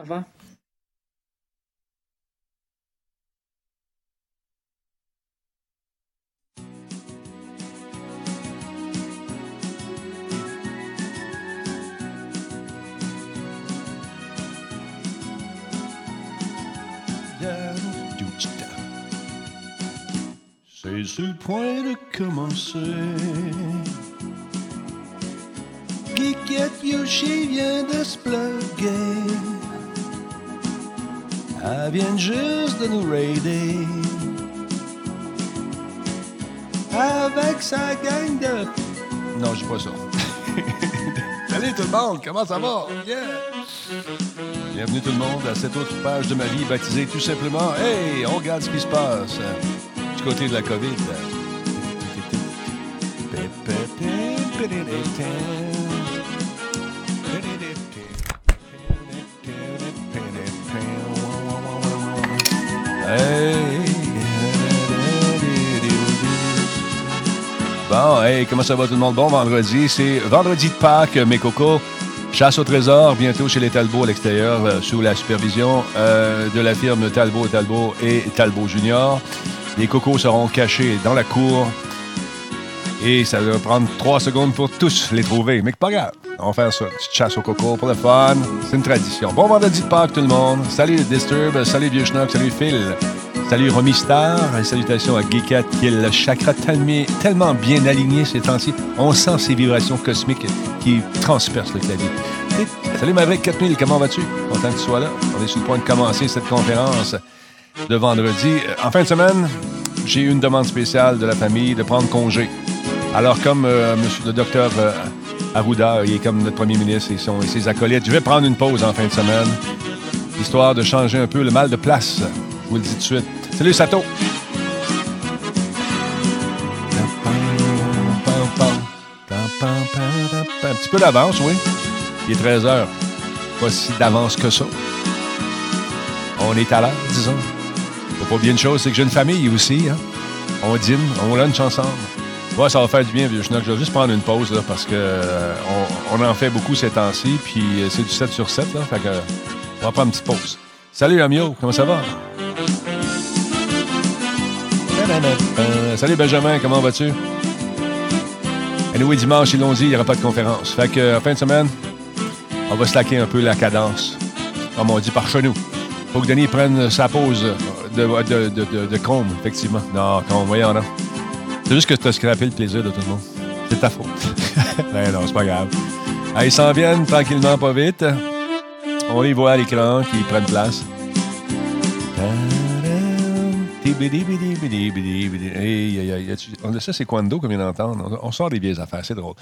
Ça va? C'est sur le point de commencer. Geekette Yoshi vient de se. Elle vient juste de nous raider. Avec sa gang de. Non, j'ai pas ça. Salut tout le monde, comment ça va? Yeah! Bienvenue tout le monde à cette autre page de ma vie baptisée tout simplement Hey, on regarde ce qui se passe du côté de la COVID. Bon, hey, comment ça va tout le monde? Bon vendredi. C'est vendredi de Pâques, mes cocos. Chasse au trésor, bientôt chez les Talbot à l'extérieur, euh, sous la supervision euh, de la firme Talbot, Talbot et Talbot Junior. Les cocos seront cachés dans la cour et ça va prendre trois secondes pour tous les trouver. Mais pas grave, on va faire ça. Chasse au coco pour le fun. C'est une tradition. Bon vendredi de Pâques, tout le monde. Salut Disturb, salut Vieux Schnock, salut Phil. Salut Romy Star et salutations à Geekat qui est le chakra tellement, tellement bien aligné ces temps-ci. On sent ces vibrations cosmiques qui transpercent le clavier. Salut Maverick 4000, comment vas-tu? Content que tu sois là. On est sur le point de commencer cette conférence de vendredi. En fin de semaine, j'ai eu une demande spéciale de la famille de prendre congé. Alors, comme euh, monsieur, le docteur euh, Arruda, il est comme notre premier ministre et, et ses acolytes, je vais prendre une pause en fin de semaine, histoire de changer un peu le mal de place. Je vous le dis tout de suite. Salut, Sato! Un petit peu d'avance, oui. Il est 13 heures. Pas si d'avance que ça. On est à l'heure, disons. Faut pas bien une chose, c'est que j'ai une famille aussi. Hein? On dîne, on lunch ensemble. Ouais, ça va faire du bien, vieux. Je vais juste prendre une pause là, parce que euh, on, en fait beaucoup ces temps-ci, puis euh, c'est du 7 sur 7. Là, fait que, on va prendre une petite pause. Salut, Amio, comment ça va? Salut, Benjamin, comment vas-tu? Anyway, dimanche et lundi, il n'y aura pas de conférence. Fait que, fin de semaine, on va slacker un peu la cadence, comme on dit par chez nous. Faut que Denis prenne sa pause de, de, Chrome, effectivement. Non, Chrome, voyons, non. C'est juste que tu as scrappé le plaisir de tout le monde. C'est ta faute. ben non, c'est pas grave. Ils s'en viennent tranquillement, pas vite. On les voit à l'écran qui prennent place. Ça, c'est Quando qu'on vient d'entendre. On sort des vieilles affaires, c'est drôle.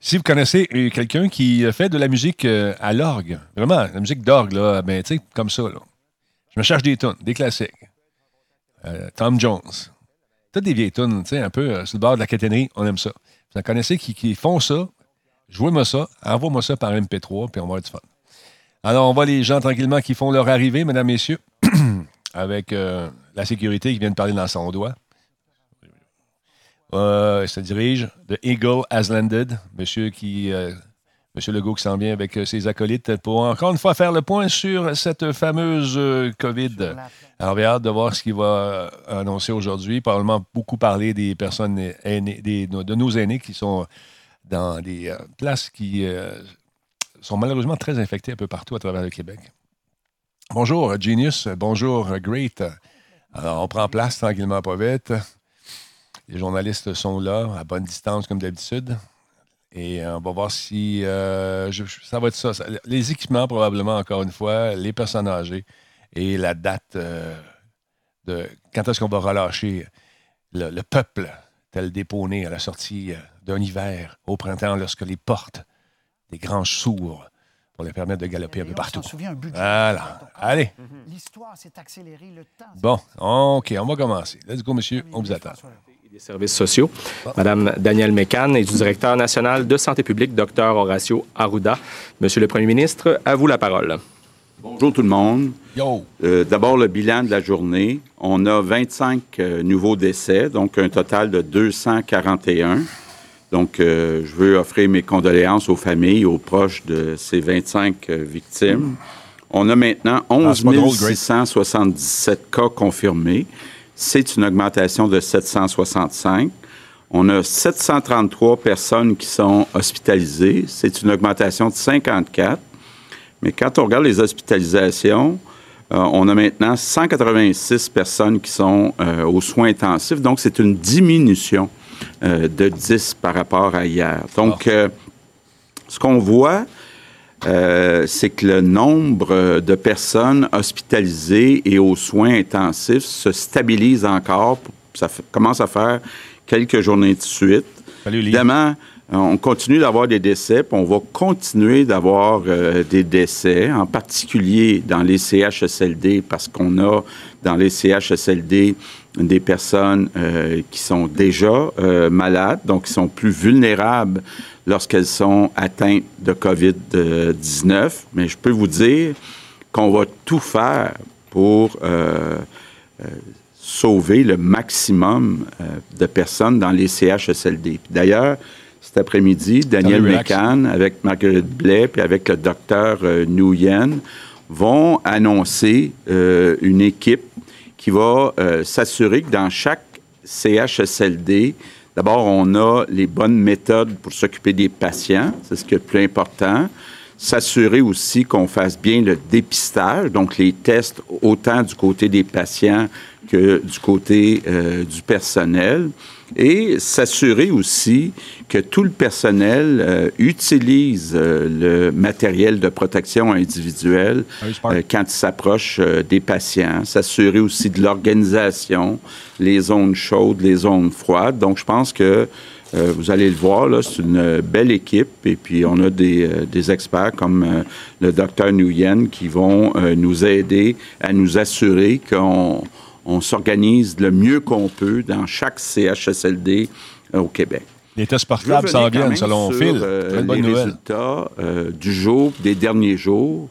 Si vous connaissez quelqu'un qui fait de la musique à l'orgue, vraiment, la musique d'orgue, là, ben, tu sais, comme ça, là. Je me cherche des tunes, des classiques. Euh, Tom Jones. Toutes des vieilles tunes, tu sais, un peu sur le bord de la caténerie, on aime ça. Vous en connaissez qui, font ça, jouez-moi ça, envoie-moi ça par MP3, puis on va avoir du fun. Alors, on voit les gens tranquillement qui font leur arrivée, mesdames, messieurs, avec euh, la sécurité qui vient de parler dans son doigt. Euh, se dirige. The Eagle has landed. Monsieur qui. Euh, Monsieur Legault qui s'en vient avec ses acolytes pour encore une fois faire le point sur cette fameuse COVID. Alors, j'ai hâte de voir ce qu'il va annoncer aujourd'hui. Probablement beaucoup parler des personnes aînées, des, de nos aînés qui sont dans des places qui sont malheureusement très infectés un peu partout à travers le Québec. Bonjour, Genius. Bonjour, Great. Alors, on prend place tranquillement, pas vite. Les journalistes sont là, à bonne distance, comme d'habitude. Et on va voir si euh, ça va être ça, Les équipements, probablement, encore une fois, les personnes âgées et la date euh, de quand est-ce qu'on va relâcher le, le, peuple tel déponné à la sortie euh, d'un hiver au printemps lorsque les portes des granges s'ouvrent pour les permettre de galoper un peu partout. Un budget voilà. Allez. L'histoire s'est accélérée, le temps. Bon, OK, on va commencer. Let's go, monsieur. On vous attend. Des services sociaux. Madame Danielle Mécan est du directeur national de santé publique, Dr Horacio Arruda. Monsieur le Premier ministre, à vous la parole. Bonjour tout le monde. Yo. Euh, D'abord, le bilan de la journée. On a 25 euh, nouveaux décès, donc un total de 241. Donc, euh, je veux offrir mes condoléances aux familles, aux proches de ces 25 euh, victimes. On a maintenant Ah, 11 c'est pas drôle, Grace. 677 cas confirmés. C'est une augmentation de 765. On a 733 personnes qui sont hospitalisées. C'est une augmentation de 54. Mais quand on regarde les hospitalisations, euh, on a maintenant 186 personnes qui sont euh, aux soins intensifs. Donc, c'est une diminution euh, de 10 par rapport à hier. Donc, euh, ce qu'on voit, euh, c'est que le nombre de personnes hospitalisées et aux soins intensifs se stabilise encore. Ça fait- commence à faire quelques journées de suite. Salut. Évidemment, on continue d'avoir des décès, puis on va continuer d'avoir euh, des décès, en particulier dans les CHSLD, parce qu'on a dans les CHSLD des personnes euh, qui sont déjà euh, malades, donc qui sont plus vulnérables lorsqu'elles sont atteintes de COVID-19. Mais je peux vous dire qu'on va tout faire pour euh, sauver le maximum de personnes dans les CHSLD. D'ailleurs, cet après-midi, Daniel. Mécan, avec Marguerite Blais, puis avec le docteur Nguyen, vont annoncer une équipe qui va euh, s'assurer que dans chaque CHSLD, d'abord, on a les bonnes méthodes pour s'occuper des patients, c'est ce qui est le plus important. S'assurer aussi qu'on fasse bien le dépistage, donc les tests autant du côté des patients que du côté euh, du personnel. Et s'assurer aussi que tout le personnel euh, utilise euh, le matériel de protection individuelle Ah quand il s'approche des patients. S'assurer aussi de l'organisation, les zones chaudes, les zones froides. Donc, je pense que euh, vous allez le voir, là, c'est une belle équipe. Et puis, on a des, euh, des experts comme euh, le docteur Nguyen qui vont euh, nous aider à nous assurer qu'on on s'organise le mieux qu'on peut dans chaque CHSLD euh, au Québec. Les tests portables s'en viennent, selon Phil. euh, Très bonne les nouvelle. résultats euh, du jour, des derniers jours.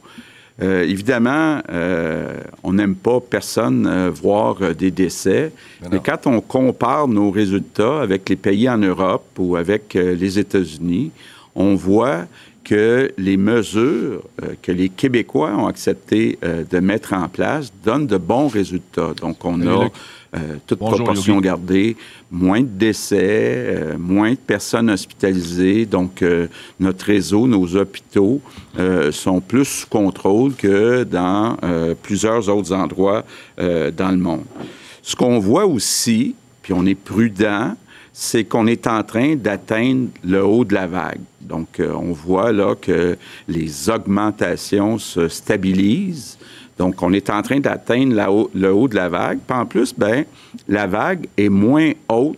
Euh, évidemment, euh, on n'aime pas personne euh, voir des décès, Mais mais non. quand on compare nos résultats avec les pays en Europe ou avec les États-Unis, on voit que les mesures euh, que les Québécois ont accepté euh, de mettre en place donnent de bons résultats. Donc, on Salut, a euh, toute Bonjour, proportion Yogi. gardée, moins de décès, moins de personnes hospitalisées. Donc, notre réseau, nos hôpitaux sont plus sous contrôle que dans plusieurs autres endroits dans le monde. Ce qu'on voit aussi, puis on est prudent, c'est qu'on est en train d'atteindre le haut de la vague. Donc, euh, on voit là que les augmentations se stabilisent. Donc, on est en train d'atteindre le haut de la vague. Puis en plus, ben, la vague est moins haute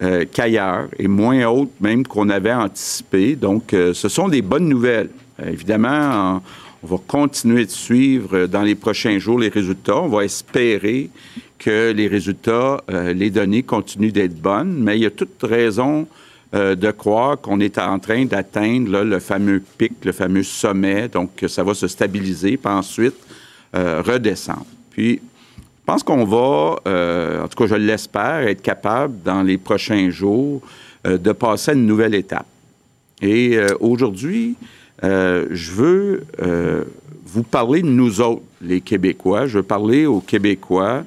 euh, qu'ailleurs et moins haute même qu'on avait anticipé. Donc, euh, ce sont des bonnes nouvelles. Évidemment, on, va continuer de suivre dans les prochains jours les résultats. On va espérer que les résultats, euh, les données continuent d'être bonnes, mais il y a toute raison euh, de croire qu'on est en train d'atteindre le fameux pic, le fameux sommet, donc que ça va se stabiliser, puis ensuite euh, redescendre. Puis, je pense qu'on va, en tout cas, je l'espère, être capable dans les prochains jours de passer à une nouvelle étape. Et aujourd'hui, je veux vous parler de nous autres, les Québécois. Je veux parler aux Québécois.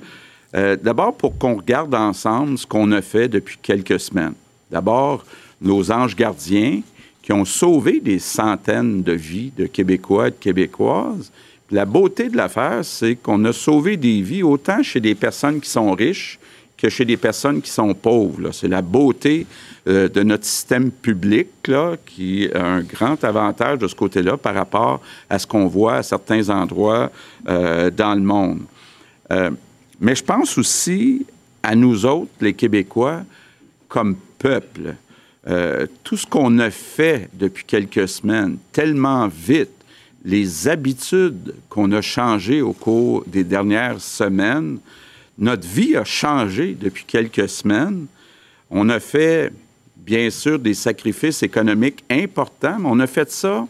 Euh, D'abord, pour qu'on regarde ensemble ce qu'on a fait depuis quelques semaines. D'abord, nos anges gardiens qui ont sauvé des centaines de vies de Québécois et de Québécoises. La beauté de l'affaire, c'est qu'on a sauvé des vies autant chez des personnes qui sont riches que chez des personnes qui sont pauvres. C'est la beauté euh, de notre système public qui a un grand avantage de ce côté-là par rapport à ce qu'on voit à certains endroits euh, dans le monde. Mais je pense aussi à nous autres, les Québécois, comme peuple. Euh, tout ce qu'on a fait depuis quelques semaines, tellement vite, les habitudes qu'on a changées au cours des dernières semaines, notre vie a changé depuis quelques semaines. On a fait, bien sûr, des sacrifices économiques importants, mais on a fait ça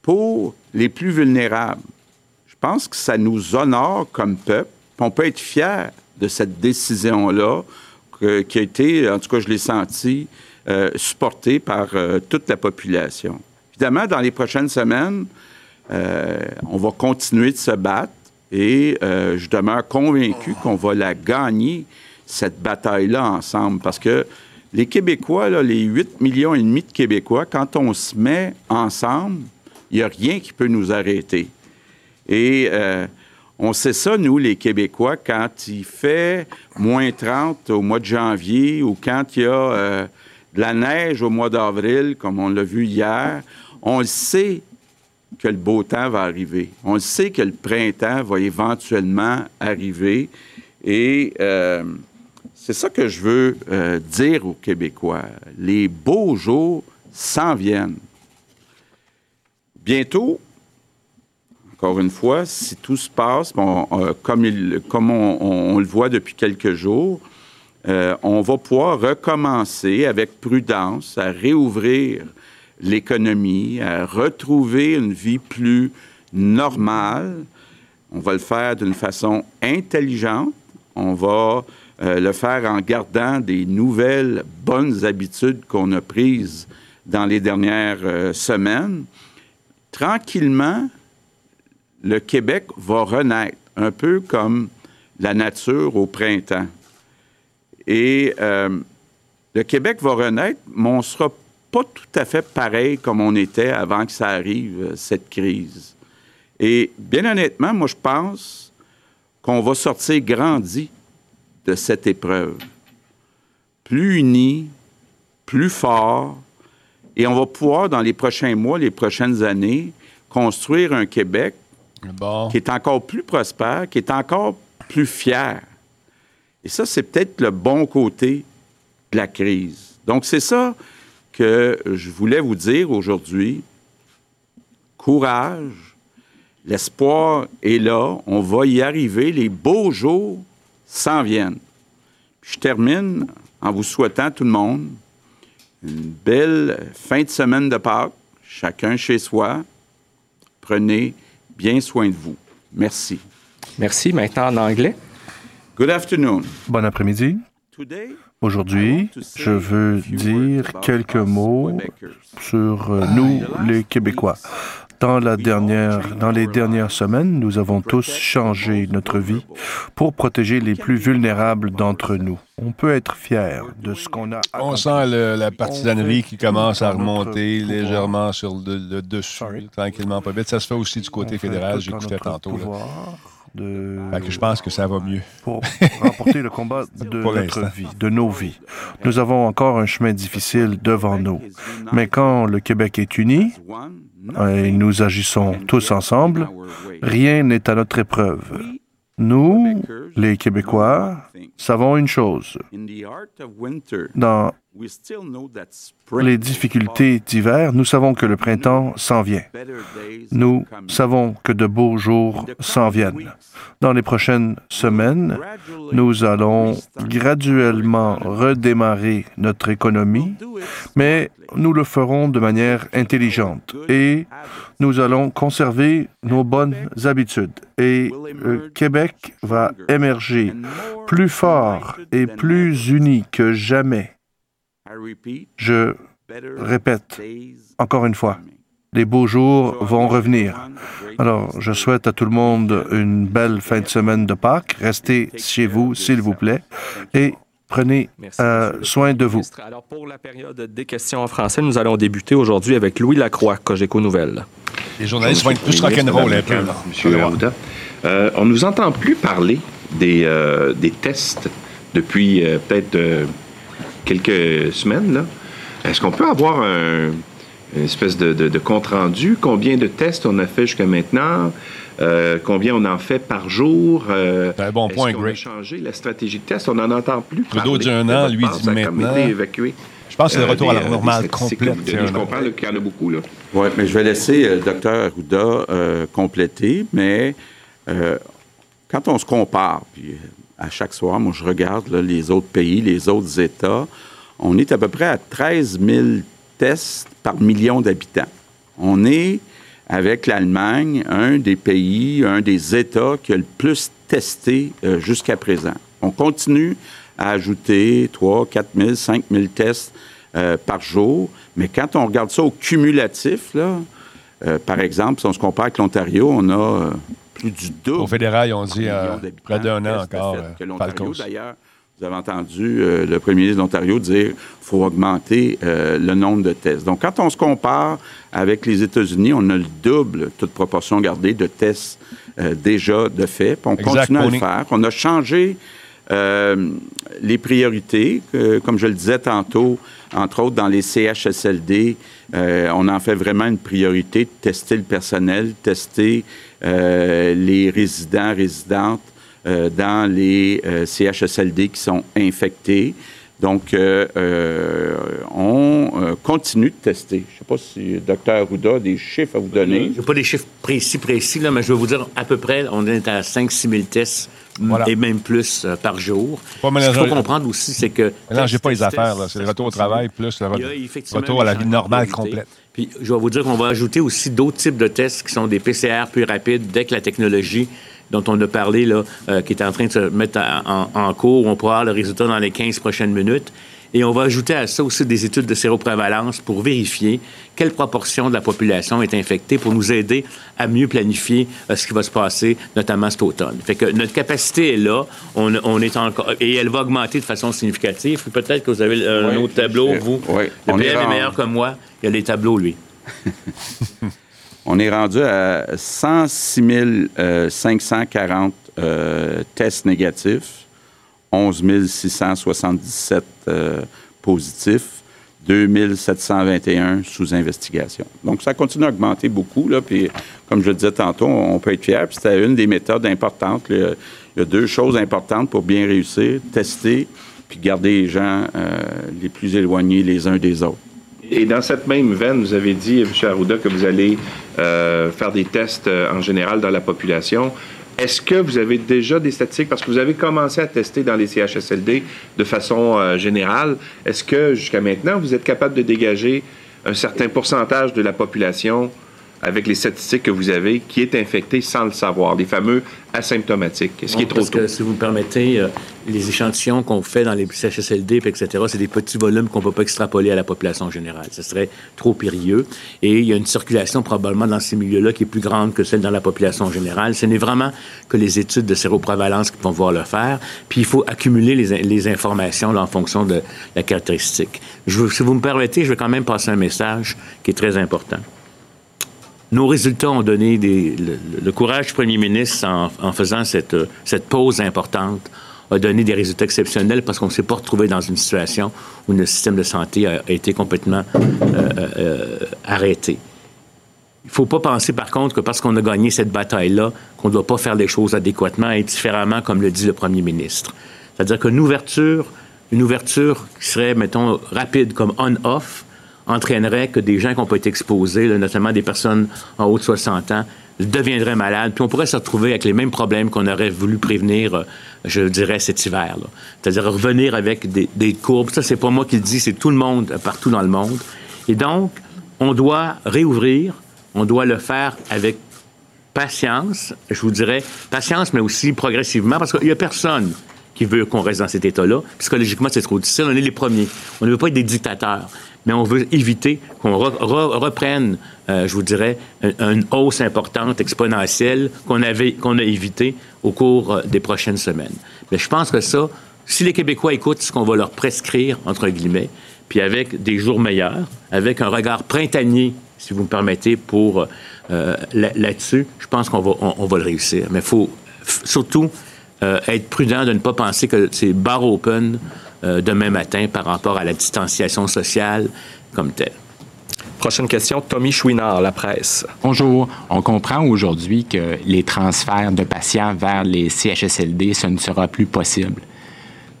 pour les plus vulnérables. Je pense que ça nous honore comme peuple. On peut être fier de cette décision-là qui a été, en tout cas, je l'ai senti, euh, supportée par euh, toute la population. Évidemment, dans les prochaines semaines, Euh, on va continuer de se battre et euh, je demeure convaincu qu'on va la gagner, cette bataille-là, ensemble. Parce que les Québécois, là, les 8 millions et demi de Québécois, quand on se met ensemble, il n'y a rien qui peut nous arrêter. Et euh, on sait ça, nous, les Québécois, quand il fait moins 30 au mois de janvier ou quand il y a euh, de la neige au mois d'avril, comme on l'a vu hier, on le sait que le beau temps va arriver. On le sait que le printemps va éventuellement arriver. Et euh, c'est ça que je veux euh, dire aux Québécois. Les beaux jours s'en viennent. Bientôt, encore une fois, si tout se passe euh, comme, on, le voit depuis quelques jours, euh, on va pouvoir recommencer avec prudence à réouvrir l'économie, à retrouver une vie plus normale. On va le faire d'une façon intelligente. On va euh, le faire en gardant des nouvelles bonnes habitudes qu'on a prises dans les dernières semaines. Tranquillement, le Québec va renaître, un peu comme la nature au printemps. Et euh, le Québec va renaître, mais on ne sera pas tout à fait pareil comme on était avant que ça arrive, euh, cette crise. Et bien honnêtement, moi, je pense qu'on va sortir grandi de cette épreuve. Plus unis, plus fort, et on va pouvoir, dans les prochains mois, les prochaines années, construire un Québec qui est encore plus prospère, qui est encore plus fier. Et ça, c'est peut-être le bon côté de la crise. Donc, c'est ça que je voulais vous dire aujourd'hui. Courage, l'espoir est là, on va y arriver, les beaux jours s'en viennent. je termine en vous souhaitant tout le monde une belle fin de semaine de Pâques, chacun chez soi. Prenez bien soin de vous. Merci. Merci. Maintenant en anglais. Good afternoon. Bon après-midi. Aujourd'hui, je veux dire quelques mots sur euh, nous, les Québécois. Dans, la dernière, dans les dernières semaines, nous avons tous changé notre vie pour protéger les plus vulnérables d'entre nous. On peut être fier de ce qu'on a. On sent la partisanerie qui commence à remonter légèrement sur le, dessus, tranquillement, pas vite. Ça se fait aussi du côté fédéral, j'écoutais tantôt. De... je pense que ça va mieux. Pour remporter le combat de notre vie, de nos vies. Nous avons encore un chemin difficile devant nous. Mais quand le Québec est uni, et nous agissons tous ensemble, rien n'est à notre épreuve. Nous, les Québécois, savons une chose. Dans les difficultés d'hiver, nous savons que le printemps s'en vient. Nous savons que de beaux jours s'en viennent. Dans les prochaines semaines, nous allons graduellement redémarrer notre économie, mais nous le ferons de manière intelligente et nous allons conserver nos bonnes habitudes. Et le Québec va émerger plus fort et plus uni que jamais je répète encore une fois, les beaux jours vont revenir. Alors, je souhaite à tout le monde une belle fin de semaine de Pâques. Restez chez vous, s'il vous plaît, et prenez euh, soin de vous. Alors, pour la période des questions en français, nous allons débuter aujourd'hui avec Louis Lacroix, Cogeco Nouvelles. Les journalistes vont être plus rock'n'roll un peu. Monsieur Arruda, euh, on ne nous entend plus parler des, euh, des tests depuis peut-être quelques semaines. Là. Est-ce qu'on peut avoir un, une espèce de, compte-rendu? Combien de tests on a fait jusqu'à maintenant? Euh, combien on en fait par jour? Euh, C'est un bon point, Greg. On a changé la stratégie de test? On n'en entend plus Trudeau dit un an, lui dit maintenant. Évacué. Je pense que c'est le retour à la euh, normale complète. Je comprends qu'il y en a beaucoup. Là. Oui, mais je vais laisser le docteur Arruda compléter, mais quand on se compare, puis à chaque soir, moi, je regarde les autres pays, les autres États. On est à peu près à 13 000 tests par million d'habitants. On est, avec l'Allemagne, un des pays, un des États qui a le plus testé euh, jusqu'à présent. On continue à ajouter 3, 4 000, 5 000 tests euh, par jour, mais quand on regarde ça au cumulatif, là, par exemple, si on se compare avec l'Ontario, on a plus du double. Au fédéral, on dit près d'un an encore. Que l'Ontario, d'ailleurs, vous avez entendu euh, le premier ministre de l'Ontario dire qu'il faut augmenter euh, le nombre de tests. Donc, quand on se compare avec les États-Unis, on a le double, toute proportion gardée, de tests euh, déjà de fait. Puis on continue à le faire. On a changé les priorités, comme je le disais tantôt, entre autres dans les CHSLD, on en fait vraiment une priorité de tester le personnel, tester les résidents, résidentes euh, dans les euh, CHSLD qui sont infectés. Donc, euh, on continue de tester. Je ne sais pas si Dr. Arruda a des chiffres à vous donner. Je n'ai pas des chiffres précis, précis, là, mais je vais vous dire à peu près, on est à 5-6 000 tests et même plus par jour. Ce qu'il faut comprendre aussi, c'est que... Non, j'ai pas les affaires. C'est le retour au travail plus le retour à la vie normale complète. Puis, je vais vous dire qu'on va ajouter aussi d'autres types de tests qui sont des PCR plus rapides dès que la technologie dont on a parlé, là, euh, qui est en train de se mettre en, cours. On pourra avoir le résultat dans les 15 prochaines minutes. Et on va ajouter à ça aussi des études de séroprévalence pour vérifier quelle proportion de la population est infectée pour nous aider à mieux planifier euh, ce qui va se passer, notamment cet automne. Fait que notre capacité est là, on, est encore, et elle va augmenter de façon significative. Peut-être que vous avez un autre tableau, vous. Oui. Le PM est meilleur que moi. Il y a les tableaux, lui. On est rendu à 106 540 euh, euh, tests négatifs, 11 677 euh, positifs, 2 721 sous investigation. Donc, ça continue à augmenter beaucoup. Puis, comme je disais tantôt, on peut être fier. Puis, c'était une des méthodes importantes. Il y a deux choses importantes pour bien réussir tester puis garder les gens les plus éloignés les uns des autres. Et dans cette même veine, vous avez dit, M. Arruda, que vous allez euh, faire des tests euh, en général dans la population. Est-ce que vous avez déjà des statistiques, parce que vous avez commencé à tester dans les CHSLD de façon euh, générale, est-ce que jusqu'à maintenant, vous êtes capable de dégager un certain pourcentage de la population avec les statistiques que vous avez, qui est infecté sans le savoir, les fameux asymptomatiques. Est-ce qui est trop tôt? si vous me permettez, euh, les échantillons qu'on fait dans les CHSLD, etc., c'est des petits volumes qu'on ne peut pas extrapoler à la population générale. Ce serait trop périlleux. Et il y a une circulation probablement dans ces milieux-là qui est plus grande que celle dans la population générale. Ce n'est vraiment que les études de séroprévalence qui vont pouvoir le faire. Puis il faut accumuler les, les informations là, en fonction de la caractéristique. Je si vous me permettez, je vais quand même passer un message qui est très important. Nos résultats ont donné le, courage du premier ministre en, faisant cette, cette, pause importante a donné des résultats exceptionnels parce qu'on ne s'est pas retrouvé dans une situation où le système de santé a, été complètement euh, euh, euh, arrêté. Il ne faut pas penser, par contre, que parce qu'on a gagné cette bataille-là, qu'on ne doit pas faire les choses adéquatement et différemment, comme le dit le premier ministre. C'est-à-dire qu'une ouverture, une ouverture qui serait, mettons, rapide comme on-off, entraînerait que des gens qui pas été exposés, notamment des personnes en haut de 60 ans, deviendraient malades, puis on pourrait se retrouver avec les mêmes problèmes qu'on aurait voulu prévenir, euh, je dirais, cet hiver. C'est-à-dire revenir avec des, courbes. Ça, c'est pas moi qui le dis, c'est tout le monde, partout dans le monde. Et donc, on doit réouvrir, on doit le faire avec patience, je vous dirais, patience, mais aussi progressivement, parce qu'il n'y a personne qui veut qu'on reste dans cet état-là. Psychologiquement, c'est trop difficile. On est les premiers. On ne veut pas être des dictateurs mais on veut éviter qu'on reprenne, euh, je vous dirais, une, hausse importante, exponentielle, qu'on a évité au cours euh, des prochaines semaines. Mais je pense que ça, si les Québécois écoutent ce qu'on va leur prescrire, entre guillemets, puis avec des jours meilleurs, avec un regard printanier, si vous me permettez, pour euh, là-dessus, je pense qu'on va, on, va le réussir. Mais il faut surtout être prudent de ne pas penser que c'est bar open euh, demain matin par rapport à la distanciation sociale comme telle. Prochaine question, Tommy Chouinard, La Presse. Bonjour. On comprend aujourd'hui que les transferts de patients vers les CHSLD, ce ne sera plus possible.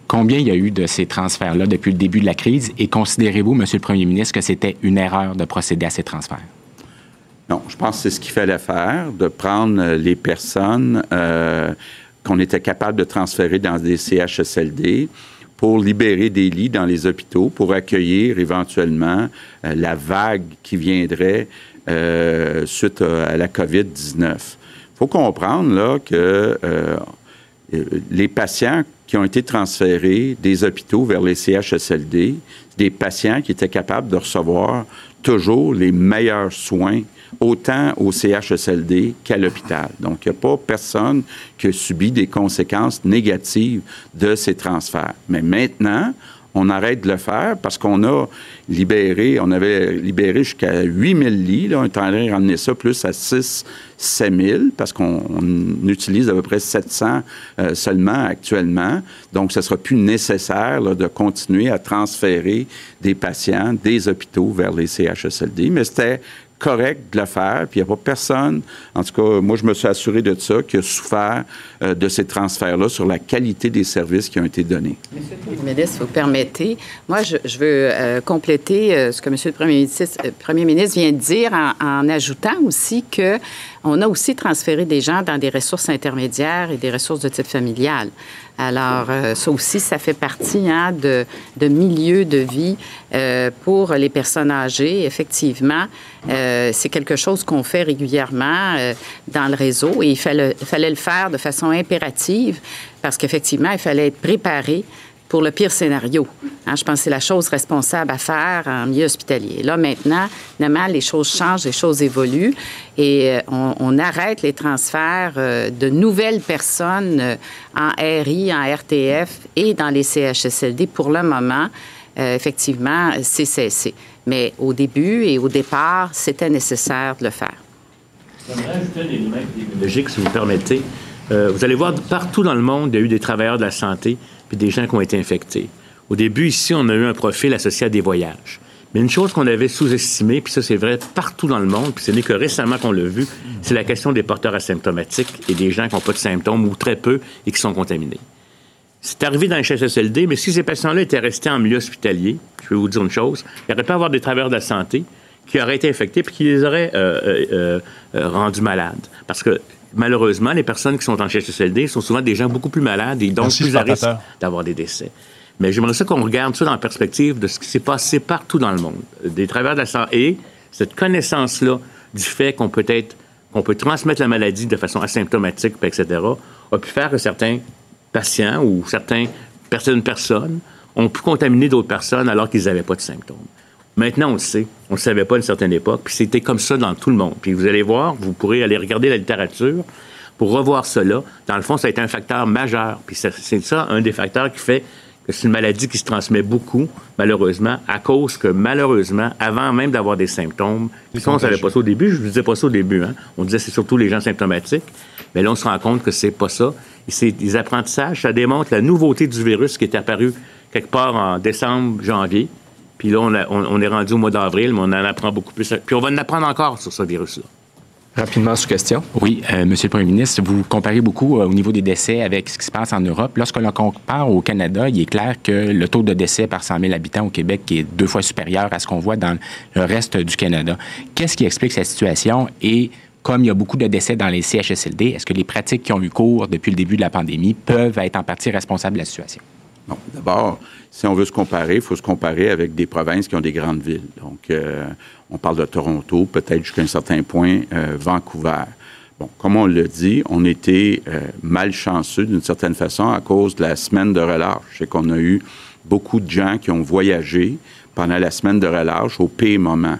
Combien il y a eu de ces transferts-là depuis le début de la crise et considérez-vous, Monsieur le Premier ministre, que c'était une erreur de procéder à ces transferts? Non, je pense que c'est ce qu'il fallait faire, de prendre les personnes euh, qu'on était capable de transférer dans des CHSLD pour libérer des lits dans les hôpitaux, pour accueillir éventuellement euh, la vague qui viendrait euh, suite à, la COVID-19. Il faut comprendre là, que euh, les patients qui ont été transférés des hôpitaux vers les CHSLD, des patients qui étaient capables de recevoir toujours les meilleurs soins autant au CHSLD qu'à l'hôpital. Donc, il n'y a pas personne qui a subi des conséquences négatives de ces transferts. Mais maintenant, on arrête de le faire parce qu'on a libéré, on avait libéré jusqu'à 8000 lits. Là, on est en train de ramener ça plus à 6 7000 parce qu'on utilise à peu près 700 euh, seulement actuellement. Donc, ce sera plus nécessaire de continuer à transférer des patients des hôpitaux vers les CHSLD. Mais c'était correct de le faire, puis il n'y a pas personne, en tout cas, moi, je me suis assuré de ça, qui a souffert euh, de ces transferts-là sur la qualité des services qui ont été donnés. Monsieur le ministre, vous permettez, moi, je, veux euh, compléter euh, ce que Monsieur le Premier ministre, vient de dire en, en ajoutant aussi que on a aussi transféré des gens dans des ressources intermédiaires et des ressources de type familial. Alors, euh, ça aussi, ça fait partie hein, de, de milieux de vie euh, pour les personnes âgées. Effectivement, euh, c'est quelque chose qu'on fait régulièrement dans le réseau et il fallait, fallait le faire de façon impérative parce qu'effectivement, il fallait être préparé pour le pire scénario. Hein, je pense que c'est la chose responsable à faire en milieu hospitalier. Là, maintenant, évidemment, les choses changent, les choses évoluent et euh, on, arrête les transferts euh, de nouvelles personnes euh, en RI, en RTF et dans les CHSLD. Pour le moment, effectivement, c'est cessé. Mais au début et au départ, c'était nécessaire de le faire. J'aimerais ajouter un élément épidémiologique, si vous permettez. vous allez voir, partout dans le monde, il y a eu des travailleurs de la santé puis des gens qui ont été infectés. Au début, ici, on a eu un profil associé à des voyages. Mais une chose qu'on avait sous-estimée, puis ça c'est vrai partout dans le monde, puis ce n'est que récemment qu'on l'a vu, c'est la question des porteurs asymptomatiques et des gens qui n'ont pas de symptômes ou très peu et qui sont contaminés. C'est arrivé dans les CHSLD, mais si ces patients-là étaient restés en milieu hospitalier, je vais vous dire une chose, il aurait pu avoir des travailleurs de la santé qui auraient été infectés puis qui les auraient euh, euh, euh, rendus malades. Parce que malheureusement, les personnes qui sont en CHSLD sont souvent des gens beaucoup plus malades et donc plus à risque d'avoir des décès. Mais j'aimerais ça qu'on regarde ça dans la perspective de ce qui s'est passé partout dans le monde. Des travailleurs de la santé, et cette connaissance-là du fait qu'on peut être, qu'on peut transmettre la maladie de façon asymptomatique, etc., a pu faire que certains patients ou certaines personnes, personnes ont pu contaminer d'autres personnes alors qu'ils n'avaient pas de symptômes. Maintenant, on le sait. On ne le savait pas à une certaine époque. Puis c'était comme ça dans tout le monde. Puis vous allez voir, vous pourrez aller regarder la littérature pour revoir cela. Dans le fond, ça a été un facteur majeur. Puis c'est ça, un des facteurs qui fait que c'est une maladie qui se transmet beaucoup, malheureusement, à cause que, malheureusement, avant même d'avoir des symptômes, on ne savait pas ça au début, je ne disais pas ça au début, hein. on disait c'est surtout les gens symptomatiques, mais là, on se rend compte que c'est pas ça. Et des apprentissages, ça démontre la nouveauté du virus qui est apparu quelque part en décembre, janvier, puis là, on, est rendu au mois d'avril, mais on en apprend beaucoup plus. Puis on va en apprendre encore sur ce virus-là. Rapidement, sous question. Oui, euh, Monsieur le Premier ministre, vous comparez beaucoup euh, au niveau des décès avec ce qui se passe en Europe. Lorsque l'on compare au Canada, il est clair que le taux de décès par 100 000 habitants au Québec est deux fois supérieur à ce qu'on voit dans le reste du Canada. Qu'est-ce qui explique cette situation et comme il y a beaucoup de décès dans les CHSLD, est-ce que les pratiques qui ont eu cours depuis le début de la pandémie peuvent être en partie responsables de la situation? Non. D'abord, si on veut se comparer, il faut se comparer avec des provinces qui ont des grandes villes. Donc, euh, on parle de Toronto, peut-être jusqu'à un certain point, euh, Vancouver. Bon, comme on l'a dit, on était euh, malchanceux d'une certaine façon à cause de la semaine de relâche. C'est qu'on a eu beaucoup de gens qui ont voyagé pendant la semaine de relâche au pire moment.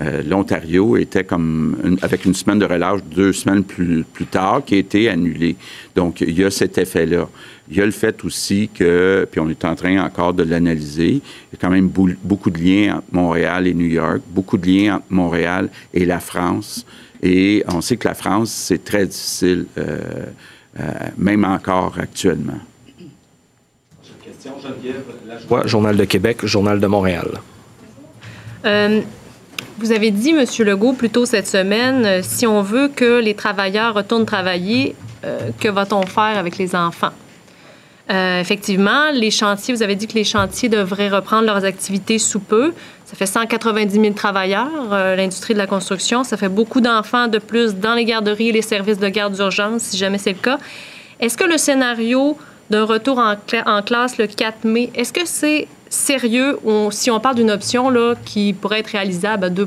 Euh, L'Ontario était comme avec une semaine de relâche deux semaines plus, plus tard qui a été annulée. Donc, il y a cet effet-là. Il y a le fait aussi que, puis on est en train encore de l'analyser, il y a quand même beaucoup de liens entre Montréal et New York, beaucoup de liens entre Montréal et la France. Et on sait que la France, c'est très difficile, euh, euh, même encore actuellement. Question, Geneviève. Journal de Québec, Journal de Montréal. Vous avez dit, M. Legault, plus tôt cette semaine, euh, si on veut que les travailleurs retournent travailler, euh, que va-t-on faire avec les enfants? Euh, effectivement, les chantiers, vous avez dit que les chantiers devraient reprendre leurs activités sous peu. Ça fait 190 000 travailleurs, l'industrie de la construction. Ça fait beaucoup d'enfants de plus dans les garderies et les services de garde d'urgence, si jamais c'est le cas. Est-ce que le scénario d'un retour en, en, classe le 4 mai, est-ce que c'est sérieux si on parle d'une option qui pourrait être réalisable à 2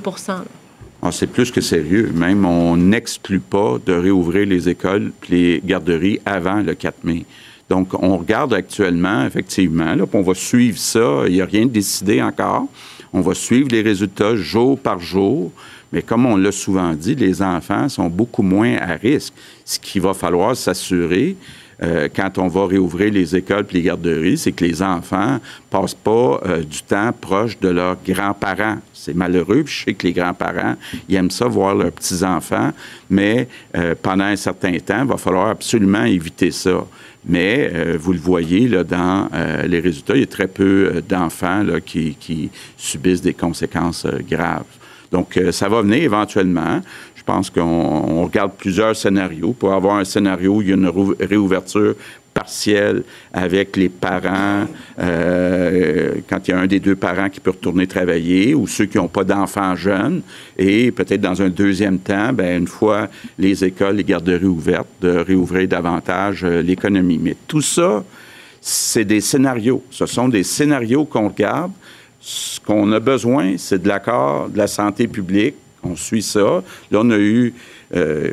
ah, c'est plus que sérieux. Même, on n'exclut pas de réouvrir les écoles et les garderies avant le 4 mai. Donc, on regarde actuellement, effectivement, là, on va suivre ça. Il n'y a rien de décidé encore. On va suivre les résultats jour par jour. Mais comme on l'a souvent dit, les enfants sont beaucoup moins à risque. Ce qu'il va falloir s'assurer, euh, quand on va réouvrir les écoles et les garderies, c'est que les enfants passent pas euh, du temps proche de leurs grands-parents. C'est malheureux, je sais que les grands-parents, ils aiment ça voir leurs petits-enfants, mais euh, pendant un certain temps, il va falloir absolument éviter ça. Mais vous le voyez là, dans les résultats, il y a très peu d'enfants qui, qui, subissent des conséquences graves. Donc, ça va venir éventuellement. Je pense qu'on regarde plusieurs scénarios. Pour avoir un scénario où il y a une réouverture partielle avec les parents, euh, quand il y a un des deux parents qui peut retourner travailler, ou ceux qui n'ont pas d'enfants jeunes, et peut-être dans un deuxième temps, ben, une fois les écoles, les garderies ouvertes, de réouvrir davantage euh, l'économie. Mais tout ça, c'est des scénarios. Ce sont des scénarios qu'on regarde. Ce qu'on a besoin, c'est de l'accord de la santé publique, on suit ça. Là, on a eu euh,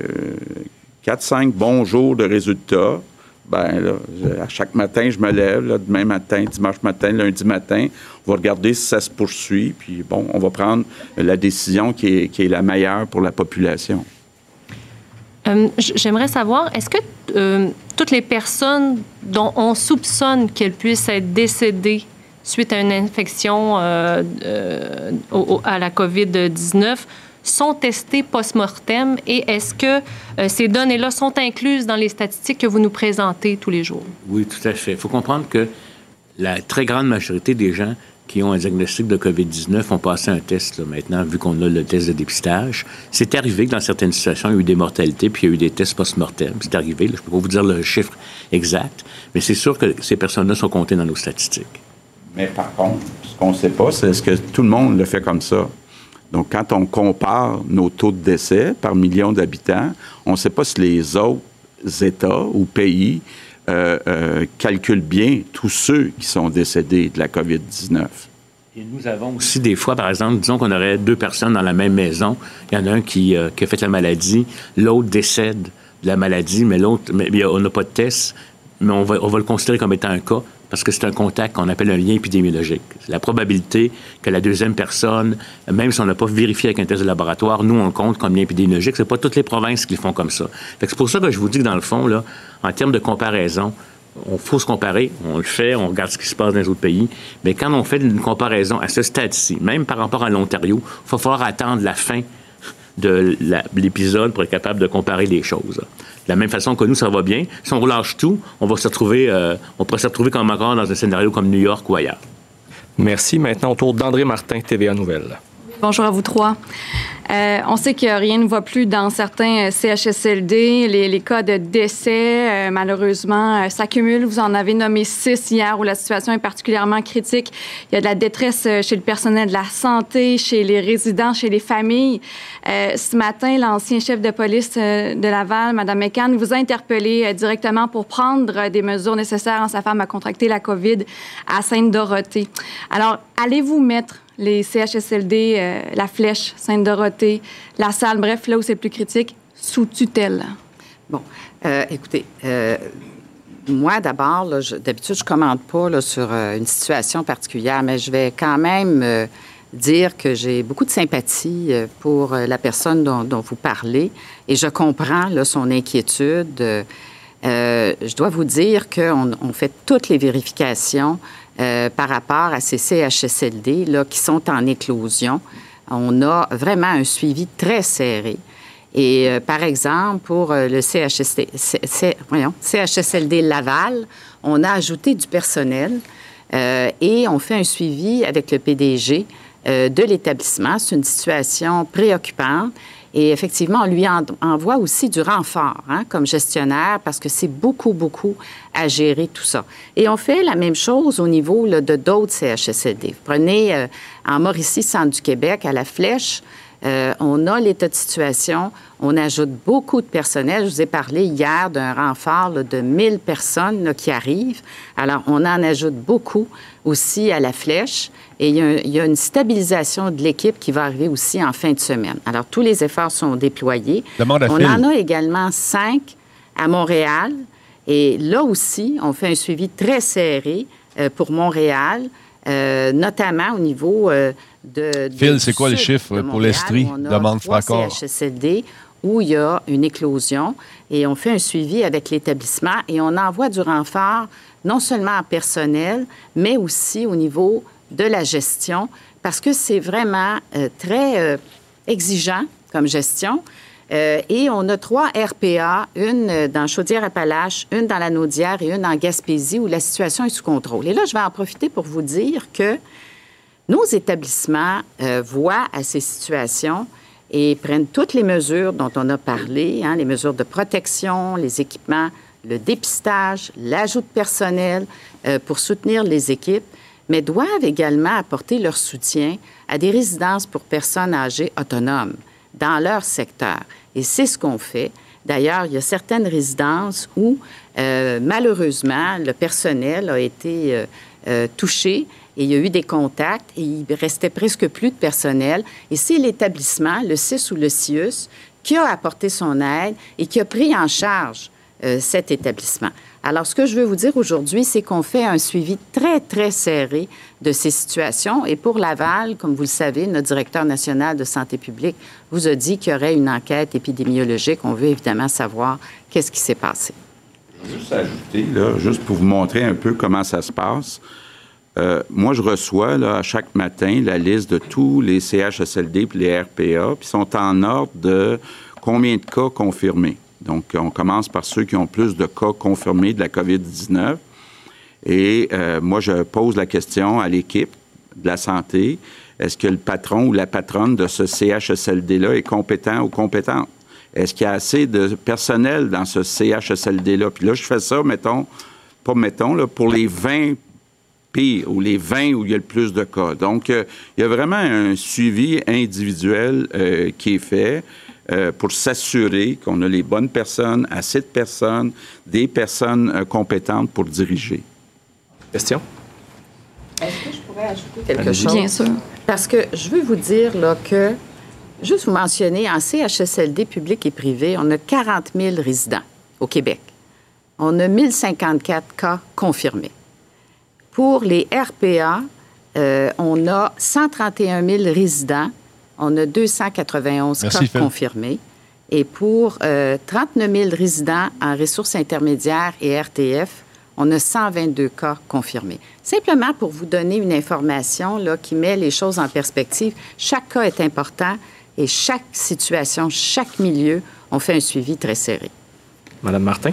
4-5 bons jours de résultats. Ben là, à chaque matin, je me lève, demain matin, dimanche matin, lundi matin, on va regarder si ça se poursuit, puis bon, on va prendre la décision qui est, qui est la meilleure pour la population. Euh, j'aimerais savoir, est-ce que euh, toutes les personnes dont on soupçonne qu'elles puissent être décédées suite à une infection euh, à la COVID-19 sont testés post-mortem et est-ce que euh, ces données-là sont incluses dans les statistiques que vous nous présentez tous les jours? Oui, tout à fait. Il faut comprendre que la très grande majorité des gens qui ont un diagnostic de COVID-19 ont passé un test maintenant, vu qu'on a le test de dépistage. C'est arrivé que dans certaines situations, il y a eu des mortalités, puis il y a eu des tests post-mortem. C'est arrivé, je ne peux pas vous dire le chiffre exact, mais c'est sûr que ces personnes-là sont comptées dans nos statistiques. Mais par contre, ce qu'on ne sait pas, c'est est-ce que tout le monde le fait comme ça? Donc, quand on compare nos taux de décès par million d'habitants, on ne sait pas si les autres États ou pays euh, euh, calculent bien tous ceux qui sont décédés de la COVID-19. Et nous avons aussi des fois, par exemple, disons qu'on aurait deux personnes dans la même maison. Il y en a un qui, euh, qui a fait la maladie, l'autre décède de la maladie, mais l'autre, on n'a pas de test, mais on va, on va le considérer comme étant un cas parce que c'est un contact qu'on appelle un lien épidémiologique. La probabilité que la deuxième personne, même si on n'a pas vérifié avec un test de laboratoire, nous, on le compte comme lien épidémiologique. C'est pas toutes les provinces qui le font comme ça. C'est pour ça que je vous dis que dans le fond, là, en termes de comparaison, on faut se comparer, on le fait, on regarde ce qui se passe dans les autres pays. Mais quand on fait une comparaison à ce stade-ci, même par rapport à l'Ontario, il va falloir attendre la fin de l'épisode pour être capable de comparer les choses la même façon que nous, ça va bien. Si on relâche tout, on va se retrouver, euh, on pourrait se retrouver comme encore dans un scénario comme New York ou ailleurs. Merci. Maintenant, au tour d'André Martin, TVA Nouvelle. Bonjour à vous trois. Euh, on sait que rien ne va plus dans certains euh, CHSLD. Les, cas de décès, euh, malheureusement, s'accumulent. Vous en avez nommé six hier où la situation est particulièrement critique. Il y a de la détresse chez le personnel de la santé, chez les résidents, chez les familles. ce matin, l'ancien chef de police de Laval, Mme McCann, vous a interpellé directement pour prendre des mesures nécessaires en sa femme a contracté la COVID à Sainte-Dorothée. Alors, allez-vous mettre les CHSLD, euh, la Flèche, Sainte-Dorothée, la salle, bref, là où c'est plus critique, sous tutelle? Bon, euh, écoutez, euh, moi d'abord, d'habitude, je ne commande pas sur une situation particulière, mais je vais quand même dire que j'ai beaucoup de sympathie pour la personne dont, vous parlez et je comprends son inquiétude. je dois vous dire qu'on on fait toutes les vérifications euh, par rapport à ces CHSLD là, qui sont en éclosion. On a vraiment un suivi très serré. Et euh, par exemple, pour euh, le CHSLD, voyons, CHSLD Laval, on a ajouté du personnel et on fait un suivi avec le PDG de l'établissement. C'est une situation préoccupante. Et effectivement, on lui envoie aussi du renfort hein, comme gestionnaire parce que c'est beaucoup, beaucoup à gérer tout ça. Et on fait la même chose au niveau de d'autres CHSLD. prenez euh, en Mauricie, Centre du Québec, à la Flèche, euh, on a l'état de situation, on ajoute beaucoup de personnel. Je vous ai parlé hier d'un renfort de 1000 personnes qui arrivent. Alors, on en ajoute beaucoup aussi à la flèche. Et il y, a, une stabilisation de l'équipe qui va arriver aussi en fin de semaine. Alors, tous les efforts sont déployés. on en a également cinq à Montréal. Et là aussi, on fait un suivi très serré euh, pour Montréal, euh, notamment au niveau de. Phil, c'est quoi le chiffre pour l'Estrie? Demande Fracor. CHSLD où il y a une éclosion et on fait un suivi avec l'établissement et on envoie du renfort non seulement en personnel, mais aussi au niveau de la gestion parce que c'est vraiment euh, très euh, exigeant comme gestion. Euh, et on a trois RPA, une dans Chaudière-Appalaches, une dans la Naudière et une en Gaspésie, où la situation est sous contrôle. Et là, je vais en profiter pour vous dire que nos établissements voient à ces situations et prennent toutes les mesures dont on a parlé, hein, les mesures de protection, les équipements, le dépistage, l'ajout de personnel pour soutenir les équipes, mais doivent également apporter leur soutien à des résidences pour personnes âgées autonomes dans leur secteur. Et c'est ce qu'on fait. D'ailleurs, il y a certaines résidences où, euh, malheureusement, le personnel a été euh, touché et il y a eu des contacts et il restait presque plus de personnel. Et c'est l'établissement, le CIS ou le CIUS, qui a apporté son aide et qui a pris en charge euh, cet établissement. Alors, ce que je veux vous dire aujourd'hui, c'est qu'on fait un suivi très, très serré de ces situations. Et pour Laval, comme vous le savez, notre directeur national de santé publique vous a dit qu'il y aurait une enquête épidémiologique. On veut évidemment savoir qu'est-ce qui s'est passé. Juste pour vous montrer un peu comment ça se passe. Euh, moi, je reçois à chaque matin la liste de tous les CHSLD et les RPA, puis sont en ordre de combien de cas confirmés. Donc, on commence par ceux qui ont plus de cas confirmés de la COVID-19. Et euh, moi, je pose la question à l'équipe de la santé. Est-ce que le patron ou la patronne de ce CHSLD-là est compétent ou compétente? Est-ce qu'il y a assez de personnel dans ce CHSLD-là? Puis là, je fais ça, mettons, pas mettons, là, pour les 20 pires ou les 20 où il y a le plus de cas. Donc, euh, il y a vraiment un suivi individuel euh, qui est fait. Euh, pour s'assurer qu'on a les bonnes personnes, assez de personnes, des personnes compétentes pour diriger. Question? Est-ce que je pourrais ajouter quelque chose? Bien sûr. Parce que je veux vous dire là, que, juste vous mentionner, en CHSLD public et privé, on a 40 000 résidents au Québec. On a 1054 cas confirmés. Pour les RPA, euh, on a 131 000 résidents. On a 291 cas confirmés. Et pour 39 euh, 000 résidents en ressources intermédiaires et RTF, on a 122 cas confirmés. Simplement pour vous donner une information là, qui met les choses en perspective, chaque cas est important et chaque situation, chaque milieu, on fait un suivi très serré. Madame Martin?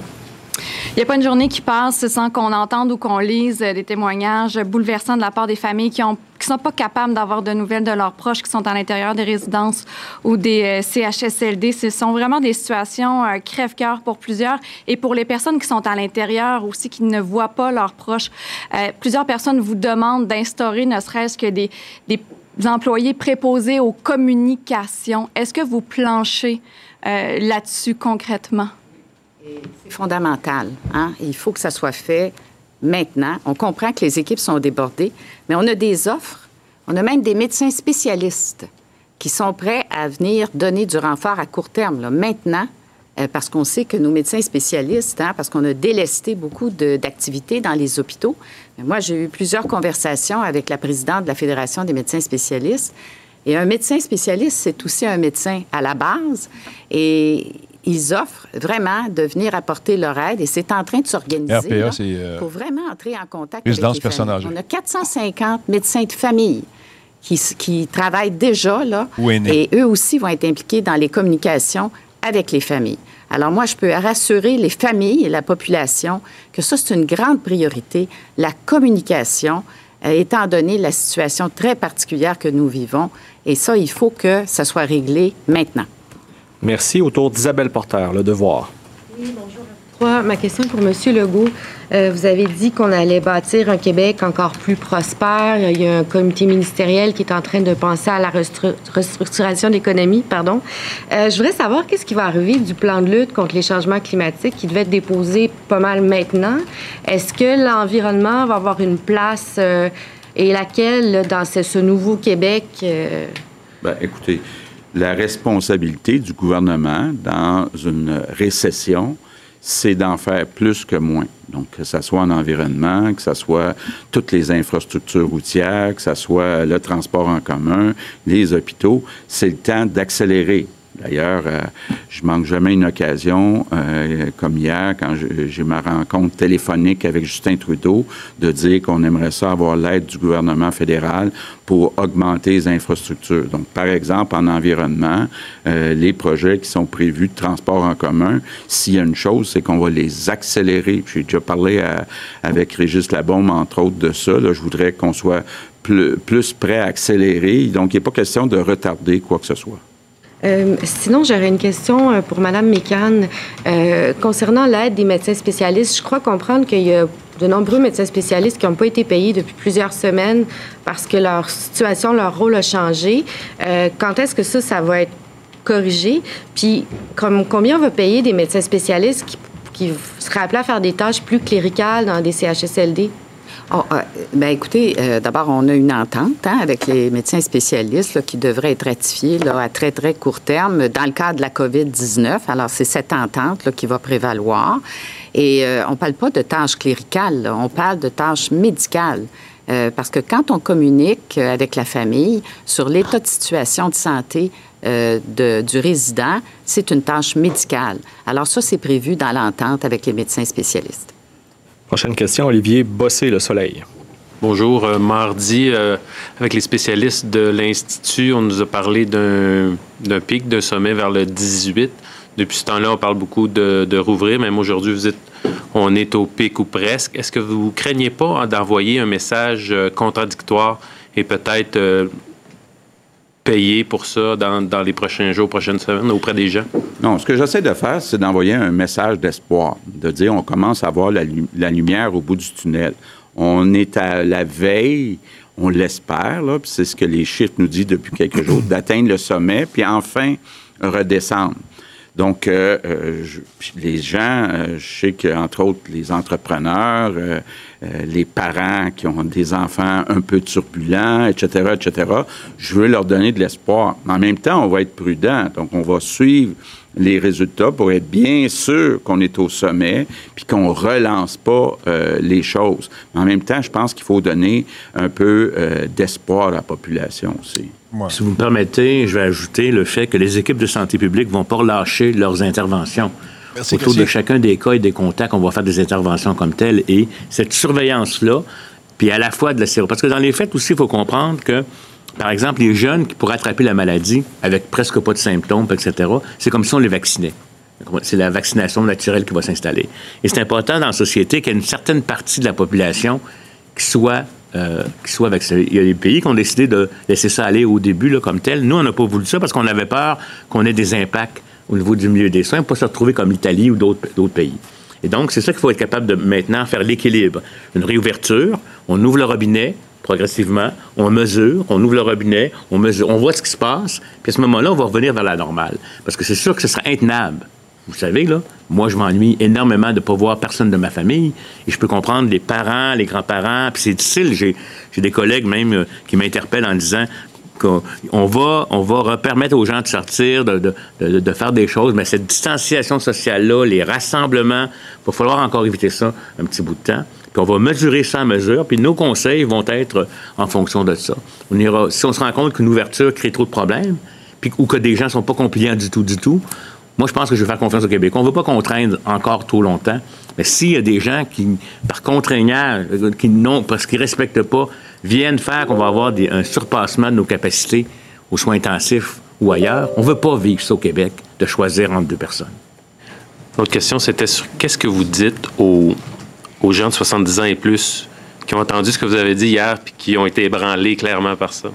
Il n'y a pas une journée qui passe sans qu'on entende ou qu'on lise des témoignages bouleversants de la part des familles qui sont pas capables d'avoir de nouvelles de leurs proches qui sont à l'intérieur des résidences ou des euh, CHSLD. Ce sont vraiment des situations euh, crève-cœur pour plusieurs et pour les personnes qui sont à l'intérieur aussi, qui ne voient pas leurs proches. Euh, plusieurs personnes vous demandent d'instaurer ne serait-ce que des employés préposés aux communications. Est-ce que vous planchez là-dessus concrètement? C'est fondamental. Hein? Il faut que ça soit fait maintenant. On comprend que les équipes sont débordées, mais on a des offres. On a même des médecins spécialistes qui sont prêts à venir donner du renfort à court terme, là, maintenant, euh, parce qu'on sait que nos médecins spécialistes, hein, parce qu'on a délesté beaucoup d'activités dans les hôpitaux. moi, j'ai eu plusieurs conversations avec la présidente de la Fédération des médecins spécialistes. Et un médecin spécialiste, c'est aussi un médecin à la base. Et ils offrent vraiment de venir apporter leur aide et c'est en train de s'organiser euh, pour vraiment entrer en contact avec les familles. On a 450 médecins de famille qui, qui travaillent déjà là et eux aussi vont être impliqués dans les communications avec les familles. Alors moi, je peux rassurer les familles et la population que ça, c'est une grande priorité, la communication, euh, étant donné la situation très particulière que nous vivons. Et ça, il faut que ça soit réglé maintenant. Merci. Autour d'Isabelle Porter, Le Devoir. Oui, bonjour. Ma question pour M. Legault. Euh, vous avez dit qu'on allait bâtir un Québec encore plus prospère. Il y a un comité ministériel qui est en train de penser à la restructuration de l'économie. Pardon. Euh, je voudrais savoir qu'est-ce qui va arriver du plan de lutte contre les changements climatiques qui devait être déposé pas mal maintenant. Est-ce que l'environnement va avoir une place euh, et laquelle dans ce, ce nouveau Québec? Bien, écoutez, la responsabilité du gouvernement dans une récession, c'est d'en faire plus que moins. Donc, que ce soit en environnement, que ce soit toutes les infrastructures routières, que ce soit le transport en commun, les hôpitaux, c'est le temps d'accélérer. D'ailleurs, euh, je manque jamais une occasion, euh, comme hier, quand j'ai ma rencontre téléphonique avec Justin Trudeau, de dire qu'on aimerait ça avoir l'aide du gouvernement fédéral pour augmenter les infrastructures. Donc, par exemple, en environnement, euh, les projets qui sont prévus de transport en commun, s'il y a une chose, c'est qu'on va les accélérer. J'ai déjà parlé avec Régis Labombe, entre autres, de ça. je voudrais qu'on soit plus, plus prêt à accélérer. Donc, il n'est pas question de retarder quoi que ce soit. Euh, sinon, j'aurais une question euh, pour Mme Mécan. Euh, concernant l'aide des médecins spécialistes, je crois comprendre qu'il y a de nombreux médecins spécialistes qui n'ont pas été payés depuis plusieurs semaines parce que leur situation, leur rôle a changé. quand est-ce que ça, ça va être corrigé? Puis, combien on va payer des médecins spécialistes qui, qui seraient appelés à faire des tâches plus cléricales dans des CHSLD? Oh, euh, ben écoutez, euh, d'abord, on a une entente hein, avec les médecins spécialistes qui devrait être ratifiée là, à très, très court terme dans le cadre de la COVID-19. Alors, c'est cette entente là, qui va prévaloir. Et euh, on ne parle pas de tâches cléricales, on parle de tâches médicales. parce que quand on communique avec la famille sur l'état de situation de santé de, du résident, c'est une tâche médicale. Alors ça, c'est prévu dans l'entente avec les médecins spécialistes. Prochaine question, Olivier Bossé, Le Soleil. Bonjour. Euh, mardi, euh, avec les spécialistes de l'Institut, on nous a parlé d'un pic, d'un sommet vers le 18. Depuis ce temps-là, on parle beaucoup de, rouvrir. Même aujourd'hui, vous êtes, on est au pic ou presque. Est-ce que vous craignez pas d'envoyer un message euh, contradictoire et peut-être payer pour ça dans, les prochains jours, prochaines semaines auprès des gens? Non, ce que j'essaie de faire, c'est d'envoyer un message d'espoir, de dire on commence à voir la, lumière au bout du tunnel. On est à la veille, on l'espère, là, puis c'est ce que les chiffres nous disent depuis quelques jours, d'atteindre le sommet, puis enfin redescendre. Donc, euh, euh, les gens, euh, je sais qu'entre autres, les entrepreneurs, les parents qui ont des enfants un peu turbulents, etc., etc., je veux leur donner de l'espoir. En même temps, on va être prudent. Donc, on va suivre les résultats pour être bien sûr qu'on est au sommet, puis qu'on relance pas les choses. Mais en même temps, je pense qu'il faut donner un peu d'espoir à la population aussi. Si vous me permettez, je vais ajouter le fait que les équipes de santé publique vont pas relâcher leurs interventions. Autour de chacun des cas et des contacts, on va faire des interventions comme telles. Et cette surveillance-là, puis à la fois de la Parce que dans les faits aussi, il faut comprendre que, par exemple, les jeunes qui pourraient attraper la maladie avec presque pas de symptômes, etc., c'est comme si on les vaccinait. C'est la vaccination naturelle qui va s'installer. Et c'est important dans la société qu'il y ait une certaine partie de la population qui soit euh, qui soit vaccinés. Il y a des pays qui ont décidé de laisser ça aller au début là, comme tel. Nous, on n'a pas voulu ça parce qu'on avait peur qu'on ait des impacts au niveau du milieu des soins, pas se retrouver comme l'Italie ou d'autres pays. Et donc, c'est ça qu'il faut être capable de maintenant faire l'équilibre. Une réouverture, on ouvre le robinet progressivement, on mesure, on ouvre le robinet, on mesure, on voit ce qui se passe, puis à ce moment-là, on va revenir vers la normale. Parce que c'est sûr que ce sera intenable vous savez, là, moi, je m'ennuie énormément de ne pas voir personne de ma famille. Et je peux comprendre les parents, les grands-parents. Puis c'est difficile. J'ai, des collègues même euh, qui m'interpellent en disant qu'on va, on va permettre aux gens de sortir, de, faire des choses, mais cette distanciation sociale-là, les rassemblements, il va falloir encore éviter ça un petit bout de temps. Puis on va mesurer ça en mesure, puis nos conseils vont être en fonction de ça. On ira, si on se rend compte qu'une ouverture crée trop de problèmes, puis, ou que des gens ne sont pas compliants du tout, du tout, moi, je pense que je vais faire confiance au Québec. On ne veut pas contraindre encore trop longtemps. Mais s'il y a des gens qui, par contraignant, qui parce qu'ils ne respectent pas, viennent faire qu'on va avoir un surpassement de nos capacités aux soins intensifs ou ailleurs, on ne veut pas vivre ça au Québec, de choisir entre deux personnes. L'autre question, c'était sur qu'est-ce que vous dites aux, aux gens de 70 ans et plus qui ont entendu ce que vous avez dit hier puis qui ont été ébranlés clairement par ça?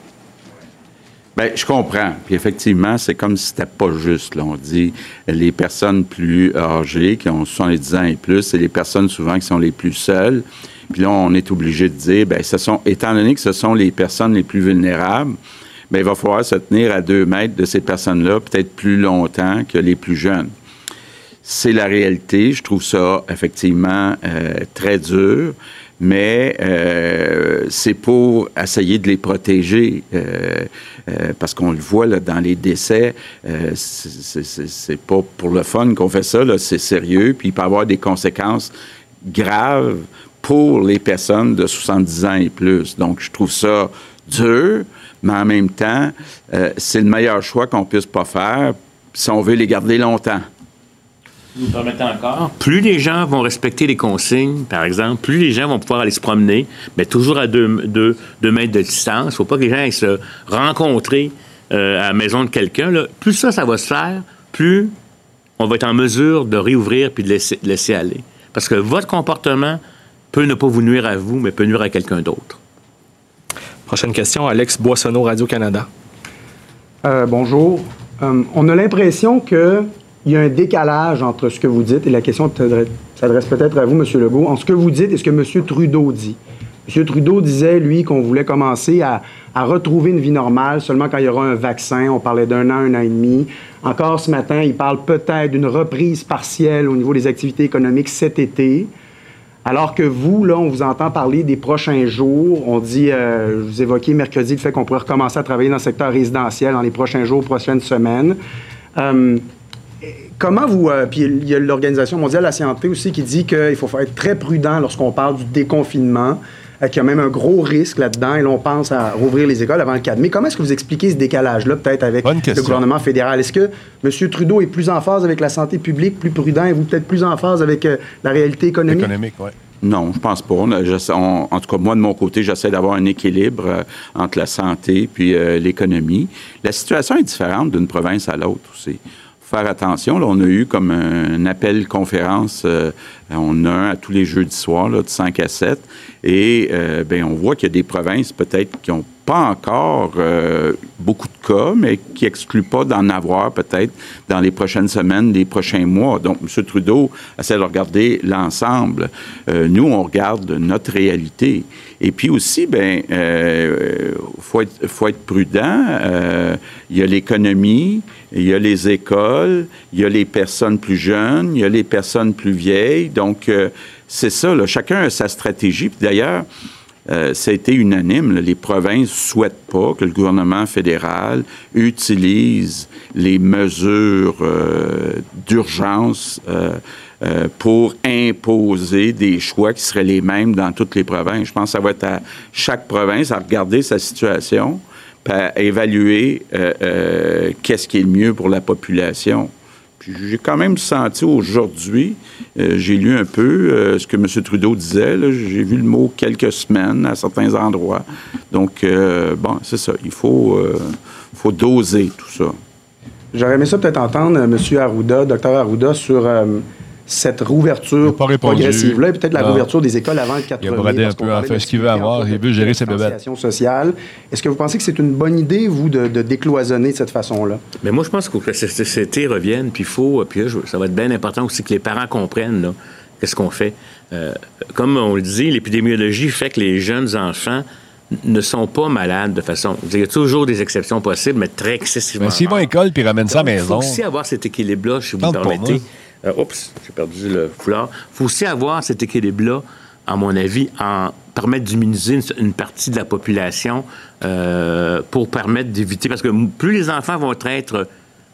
Bien, je comprends. Puis effectivement, c'est comme si c'était pas juste. Là. On dit les personnes plus âgées, qui ont 70 ans et plus, c'est les personnes souvent qui sont les plus seules. Puis là, on est obligé de dire, bien, ce sont, étant donné que ce sont les personnes les plus vulnérables, bien, il va falloir se tenir à deux mètres de ces personnes-là, peut-être plus longtemps que les plus jeunes. c'est la réalité. Je trouve ça effectivement euh, très dur, mais euh, c'est pour essayer de les protéger. Euh, parce qu'on le voit là, dans les décès, c'est pas pour le fun qu'on fait ça, c'est sérieux, puis il peut avoir des conséquences graves pour les personnes de 70 ans et plus. Donc, je trouve ça dur, mais en même temps, c'est le meilleur choix qu'on puisse pas faire si on veut les garder longtemps vous permettez encore, plus les gens vont respecter les consignes, par exemple, plus les gens vont pouvoir aller se promener, mais toujours à deux, mètres de distance. Il faut pas que les gens aillent se rencontrer euh, à la maison de quelqu'un. Plus ça, ça va se faire, plus on va être en mesure de réouvrir puis de laisser aller. Parce que votre comportement peut ne pas vous nuire à vous, mais peut nuire à quelqu'un d'autre. Prochaine question, Alex Boissonneau, Radio-Canada. Euh, bonjour. Euh, on a l'impression que il y a un décalage entre ce que vous dites, et la question s'adresse peut-être à vous, M. Legault, entre ce que vous dites et ce que M. Trudeau dit. M. Trudeau disait, lui, qu'on voulait commencer à, retrouver une vie normale seulement quand il y aura un vaccin. On parlait d'un an, un an et demi. Encore ce matin, il parle peut-être d'une reprise partielle au niveau des activités économiques cet été. Alors que vous, là, on vous entend parler des prochains jours. On dit, euh, vous évoquiez mercredi le fait qu'on pourrait recommencer à travailler dans le secteur résidentiel dans les prochains jours, prochaines semaines. Euh, Comment vous. Euh, puis il y a l'Organisation mondiale de la santé aussi qui dit qu'il faut être très prudent lorsqu'on parle du déconfinement, qu'il y a même un gros risque là-dedans, et l'on pense à rouvrir les écoles avant le 4 mai. Comment est-ce que vous expliquez ce décalage-là, peut-être avec le gouvernement fédéral? Est-ce que M. Trudeau est plus en phase avec la santé publique, plus prudent, et vous peut-être plus en phase avec euh, la réalité économique? Économique, oui. Non, je pense pas. en tout cas, moi, de mon côté, j'essaie d'avoir un équilibre entre la santé puis l'économie. La situation est différente d'une province à l'autre aussi faire attention. Là, on a eu comme un appel conférence, euh, on a un à tous les jeudis soirs, de 5 à 7, et euh, ben, on voit qu'il y a des provinces peut-être qui ont pas encore euh, beaucoup de cas, mais qui excluent pas d'en avoir peut-être dans les prochaines semaines, les prochains mois. Donc, M. Trudeau essaie de regarder l'ensemble. Euh, nous, on regarde notre réalité. Et puis aussi, ben, euh, faut être, prudent. Euh, il y a l'économie, il y a les écoles, il y a les personnes plus jeunes, il y a les personnes plus vieilles. Donc, c'est ça. Là. Chacun a sa stratégie. d'ailleurs, euh, ça a été unanime. Les provinces ne souhaitent pas que le gouvernement fédéral utilise les mesures euh, d'urgence euh, pour imposer des choix qui seraient les mêmes dans toutes les provinces. Je pense que ça va être à chaque province à regarder sa situation, à évaluer qu'est-ce qui est le mieux pour la population. Puis j'ai quand même senti aujourd'hui, euh, j'ai lu un peu euh, ce que M. Trudeau disait, j'ai vu le mot quelques semaines à certains endroits. Donc, euh, bon, c'est ça, il faut, faut doser tout ça. J'aurais aimé ça peut-être entendre M. Arruda, Dr Arruda, sur cette rouverture progressive-là et peut-être la rouverture des écoles avant le 4 mai. Il a bradé un peu, ce qu'il veut avoir, il veut gérer ses bébêtes. sociale. Est-ce que vous pensez que c'est une bonne idée, vous, de, décloisonner de cette façon-là? Mais moi, je pense que la société revienne, puis il faut, puis ça va être bien important aussi que les parents comprennent qu'est-ce qu'on fait. Euh, comme on le dit, l'épidémiologie fait que les jeunes enfants ne sont pas malades de façon. Il y a toujours des exceptions possibles, mais très excessivement. Mais s'ils vont à l'école puis ramènent ça à la maison. Il faut aussi avoir cet équilibre-là, si vous me permettez. Euh, oups, j'ai perdu le foulard. Il faut aussi avoir cet équilibre-là, à mon avis, en permettre d'immuniser une, partie de la population euh, pour permettre d'éviter. Parce que plus les enfants vont être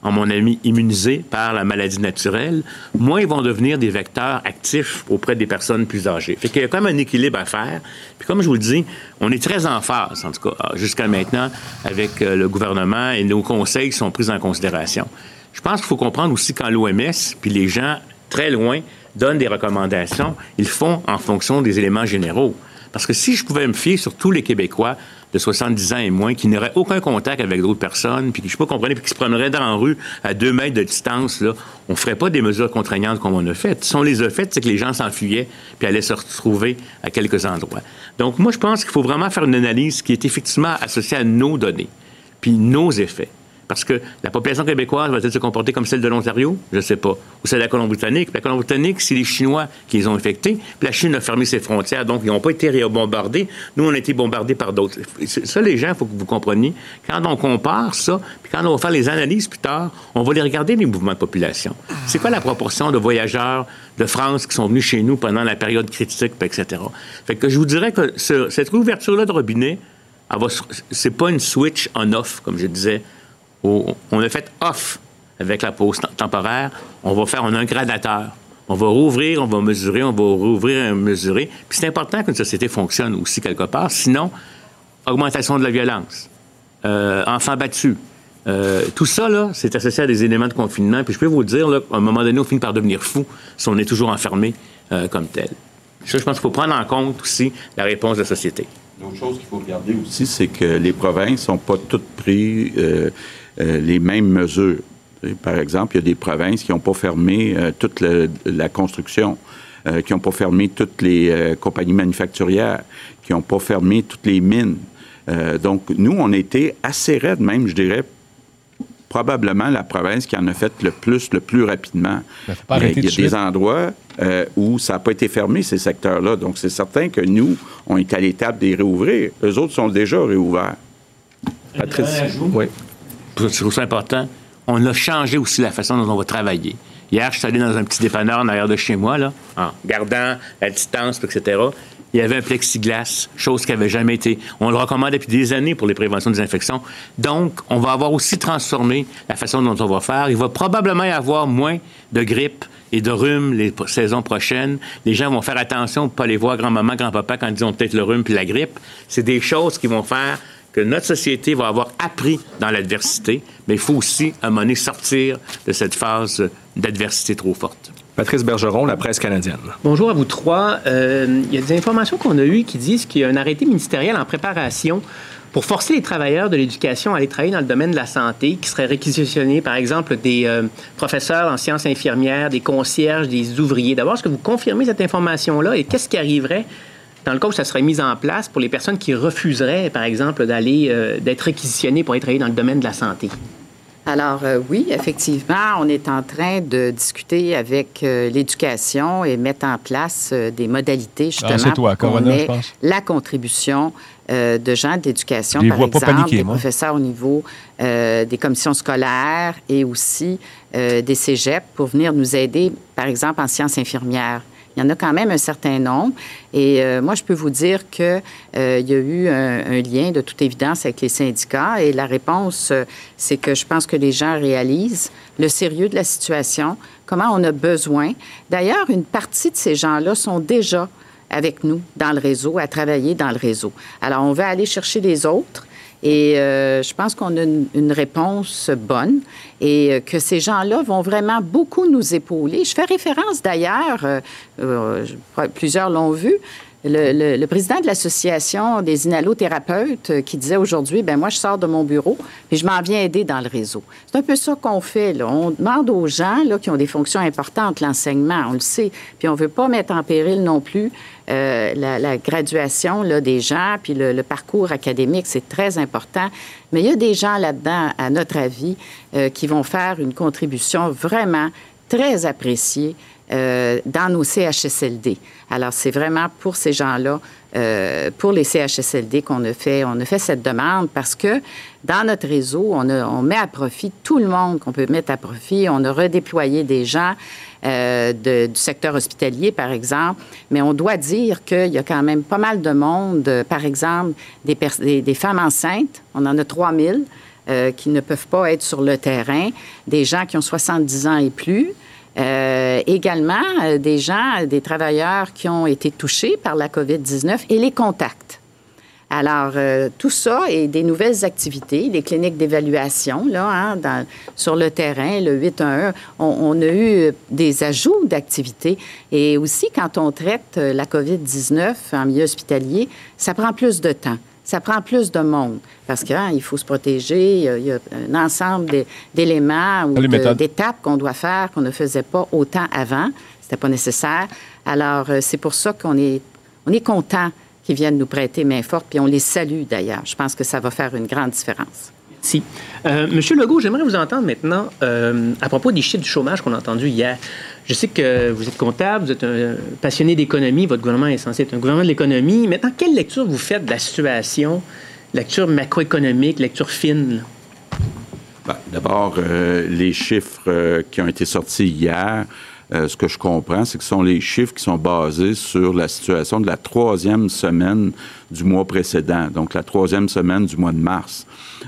à mon avis, immunisés par la maladie naturelle, moins ils vont devenir des vecteurs actifs auprès des personnes plus âgées. Fait qu'il y a quand même un équilibre à faire. Puis comme je vous le dis, on est très en phase, en tout cas, jusqu'à maintenant, avec euh, le gouvernement et nos conseils sont pris en considération. Je pense qu'il faut comprendre aussi quand l'OMS, puis les gens très loin, donnent des recommandations, ils font en fonction des éléments généraux. Parce que si je pouvais me fier sur tous les Québécois de 70 ans et moins qui n'auraient aucun contact avec d'autres personnes, puis qui, je sais pas, puis qui se promèneraient dans la rue à deux mètres de distance, là, on ne ferait pas des mesures contraignantes comme on a fait. Si on les a faites, c'est que les gens s'enfuyaient puis allaient se retrouver à quelques endroits. Donc, moi, je pense qu'il faut vraiment faire une analyse qui est effectivement associée à nos données, puis nos effets Parce que la population québécoise va-t-elle se comporter comme celle de l'Ontario? Je ne sais pas. Ou celle de la Colombie-Britannique? La Colombie-Britannique, c'est les Chinois qui les ont infectés. Puis la Chine a fermé ses frontières, donc ils n'ont pas été bombardés. Nous, on a été bombardés par d'autres. Ça, les gens, il faut que vous compreniez. Quand on compare ça, puis quand on va faire les analyses plus tard, on va les regarder, les mouvements de population. C'est quoi la proportion de voyageurs de France qui sont venus chez nous pendant la période critique, etc. Fait que je vous dirais que cette ouverture-là de robinet, c'est pas une switch on-off, comme je disais. On a fait off avec la pause temporaire. On va faire un gradateur. On va rouvrir, on va mesurer, on va rouvrir et mesurer. Puis c'est important qu'une société fonctionne aussi quelque part. Sinon, augmentation de la violence, euh, enfants battus. Euh, tout ça, là, c'est associé à des éléments de confinement. Puis je peux vous dire, là, à un moment donné, on finit par devenir fou si on est toujours enfermé euh, comme tel. Ça, je pense qu'il faut prendre en compte aussi la réponse de la société. L'autre chose qu'il faut regarder aussi, c'est que les provinces n'ont pas toutes pris euh, euh, les mêmes mesures. Par exemple, il y a des provinces qui n'ont pas fermé euh, toute la construction, qui n'ont pas fermé toutes les compagnies manufacturières, qui n'ont pas fermé toutes les mines. donc, nous, on était assez raides, même, je dirais, probablement la province qui en a fait le plus, le plus rapidement. il y a des endroits euh, où ça n'a pas été fermé, ces secteurs-là. Donc, c'est certain que nous, on est à l'étape des réouvrir. Eux autres sont déjà réouverts. Patrice. Oui. Important. On a changé aussi la façon dont on va travailler. Hier, je suis allé dans un petit dépanneur en arrière de chez moi, là, en gardant la distance, etc il y avait un plexiglas, chose qui n'avait jamais été. On le recommande depuis des années pour les préventions des infections. Donc, on va avoir aussi transformé la façon dont on va faire. Il va probablement y avoir moins de grippe et de rhume les saisons prochaines. Les gens vont faire attention de ne pas aller voir grand-maman, grand-papa quand ils ont peut-être le rhume puis la grippe. C'est des choses qui vont faire que notre société va avoir appris dans l'adversité, mais il faut aussi, à un moment donné, sortir de cette phase d'adversité trop forte. Patrice Bergeron, la presse canadienne. Bonjour à vous trois. Euh, il y a des informations qu'on a eues qui disent qu'il y a un arrêté ministériel en préparation pour forcer les travailleurs de l'éducation à aller travailler dans le domaine de la santé, qui seraient réquisitionnés, par exemple, des euh, professeurs en sciences infirmières, des concierges, des ouvriers. D'abord, est-ce que vous confirmez cette information-là et qu'est-ce qui arriverait dans le cas où ça serait mis en place pour les personnes qui refuseraient, par exemple, d'aller euh, d'être réquisitionnées pour aller travailler dans le domaine de la santé? Alors euh, oui, effectivement, on est en train de discuter avec euh, l'éducation et mettre en place euh, des modalités ah, justement toi, pour la contribution de gens de l'éducation, par exemple, des professeurs au niveau des commissions scolaires et aussi des cégeps pour venir nous aider, par exemple, en sciences infirmières. Il y en a quand même un certain nombre. Et euh, moi, je peux vous dire qu'il euh, y a eu un, lien de toute évidence avec les syndicats. Et la réponse, euh, c'est que je pense que les gens réalisent le sérieux de la situation, comment on a besoin. D'ailleurs, une partie de ces gens-là sont déjà avec nous dans le réseau, à travailler dans le réseau. Alors, on va aller chercher les autres. Et euh, je pense qu'on a une, réponse bonne et euh, que ces gens-là vont vraiment beaucoup nous épauler. Je fais référence d'ailleurs, euh, plusieurs l'ont vu, le, président de l'association des inhalothérapeutes euh, qui disait aujourd'hui, ben moi je sors de mon bureau et je m'en viens aider dans le réseau. C'est un peu ça qu'on fait. Là. On demande aux gens là, qui ont des fonctions importantes, l'enseignement, on le sait, puis on veut pas mettre en péril non plus euh, la, graduation là, des gens, puis le, parcours académique, c'est très important. Mais il y a des gens là-dedans, à notre avis, euh, qui vont faire une contribution vraiment très appréciée euh, dans nos CHSLD. Alors, c'est vraiment pour ces gens-là, euh, pour les CHSLD qu'on a fait, on a fait cette demande parce que dans notre réseau, on, on met à profit tout le monde qu'on peut mettre à profit. On a redéployé des gens euh, du secteur hospitalier, par exemple, mais on doit dire qu'il y a quand même pas mal de monde, par exemple, des, des, des femmes enceintes, on en a 3000 euh, qui ne peuvent pas être sur le terrain, des gens qui ont 70 ans et plus. Euh, également, euh, des gens, des travailleurs qui ont été touchés par la COVID-19 et les contacts. Alors, euh, tout ça et des nouvelles activités, les cliniques d'évaluation, là, hein, sur le terrain, le 811, on, on a eu des ajouts d'activités. Et aussi, quand on traite la COVID-19 en milieu hospitalier, ça prend plus de temps ça prend plus de monde parce qu'il hein, faut se protéger. Il y a, un ensemble d'éléments ou d'étapes qu'on doit faire qu'on ne faisait pas autant avant. C'était pas nécessaire. Alors, euh, c'est pour ça qu'on est, on est content qu'ils viennent nous prêter main forte, puis on les salue d'ailleurs. Je pense que ça va faire une grande différence. Euh, Monsieur Legault, j'aimerais vous entendre maintenant euh, à propos des chiffres du chômage qu'on a entendus hier. Je sais que vous êtes comptable, vous êtes un passionné d'économie, votre gouvernement est censé être un gouvernement de l'économie. Maintenant, quelle lecture vous faites de la situation, lecture macroéconomique, lecture fine? Ben, D'abord, euh, les chiffres qui ont été sortis hier, ce que je comprends, c'est que ce sont les chiffres qui sont basés sur la situation de la troisième semaine du mois précédent, donc la troisième semaine du mois de mars.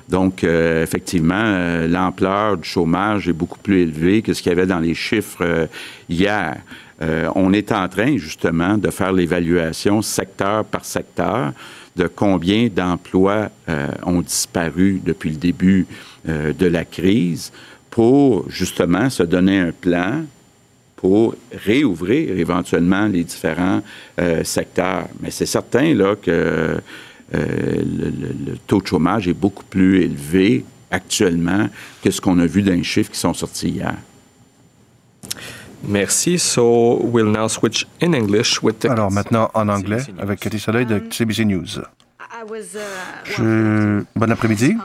Donc, euh, effectivement, euh, l'ampleur du chômage est beaucoup plus élevée que ce qu'il y avait dans les chiffres euh, hier. On est en train, justement, de faire l'évaluation secteur par secteur de combien d'emplois ont disparu depuis le début de la crise pour, justement, se donner un plan pour réouvrir éventuellement les différents secteurs. Mais c'est certain là, que le, le- le taux de chômage est beaucoup plus élevé actuellement que ce qu'on a vu dans les chiffres qui sont sortis hier. Merci. So we'll now switch in English with the... Alors maintenant en anglais avec Cathy Soleil de CBC News. Je... Bon après-midi.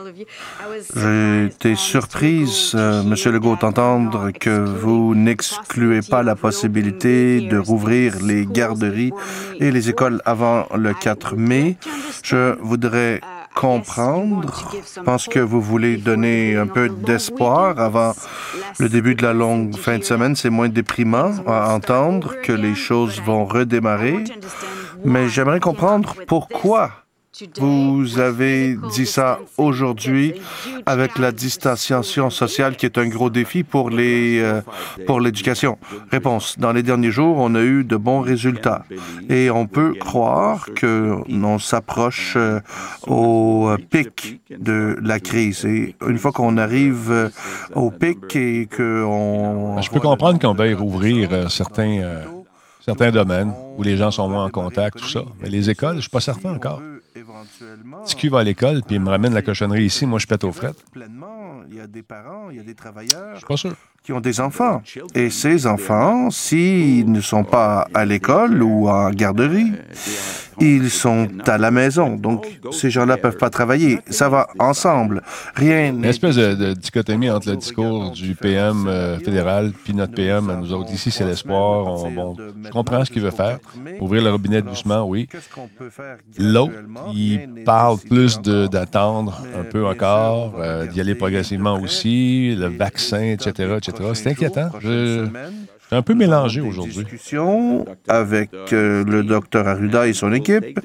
J'ai été surprise, euh, Monsieur Legault, d'entendre que vous n'excluez pas la possibilité de rouvrir les garderies et les écoles avant le 4 mai. Je voudrais comprendre. Je pense que vous voulez donner un peu d'espoir avant le début de la longue fin de semaine. C'est moins déprimant à entendre que les choses vont redémarrer. Mais j'aimerais comprendre pourquoi vous avez dit ça aujourd'hui avec la distanciation sociale qui est un gros défi pour les euh, pour l'éducation. Réponse. Dans les derniers jours, on a eu de bons résultats et on peut croire que on s'approche euh, au euh, pic de la crise. Et une fois qu'on arrive au pic et que on Je peux comprendre qu'on veuille rouvrir certains, euh, certains domaines où les gens sont moins en contact, tout ça. Mais les écoles, je suis pas certain encore. Si qui va à l'école, puis il me ramène la cochonnerie ici, moi je pète aux frettes. pleinement, il y a des parents, il y a des travailleurs Pas sûr. Qui ont des enfants. Et ces enfants, s'ils ne sont pas à l'école ou en garderie, ils sont à la maison. Donc, ces gens-là peuvent pas travailler. Ça va ensemble. Rien Une espèce de, de dichotomie entre le discours du PM euh, fédéral puis notre PM à nous autres. Ici, c'est l'espoir. On- bon, je comprends ce qu'il veut faire. Ouvrir le robinet doucement, oui. L'autre, il parle plus d'attendre un peu encore, euh, d'y aller progressivement aussi, le vaccin, etc., etc. C'est inquiétant. Je, suis un peu mélangé aujourd'hui. discussion avec euh, le docteur Arruda et son équipe.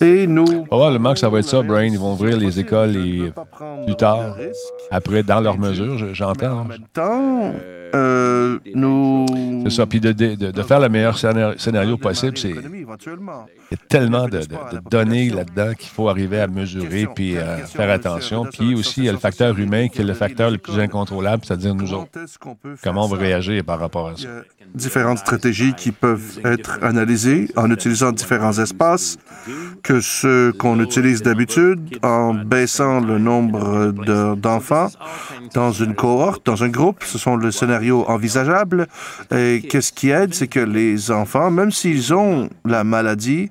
Et nous, Probablement que ça va être ça, Brain. Ils vont ouvrir les écoles et plus tard, après, dans leurs mesures, je- j'entends. hein. temps, euh, nous... C'est ça. Puis de, de- de- faire le meilleur scénario, scénario possible, c'est. Il y a tellement de, de- de données là-dedans qu'il faut arriver à mesurer puis à faire attention. Puis aussi, il y a le facteur humain qui est le facteur le plus incontrôlable, c'est-à-dire nous autres. Comment on va réagir par rapport à ça? différentes stratégies qui peuvent être analysées en utilisant différents espaces que ceux qu'on utilise d'habitude, en baissant le nombre de- d'enfants dans une cohorte, dans un groupe. Ce sont le scénario envisageable. Et qu'est-ce qui aide, c'est que les enfants, même s'ils ont la maladie,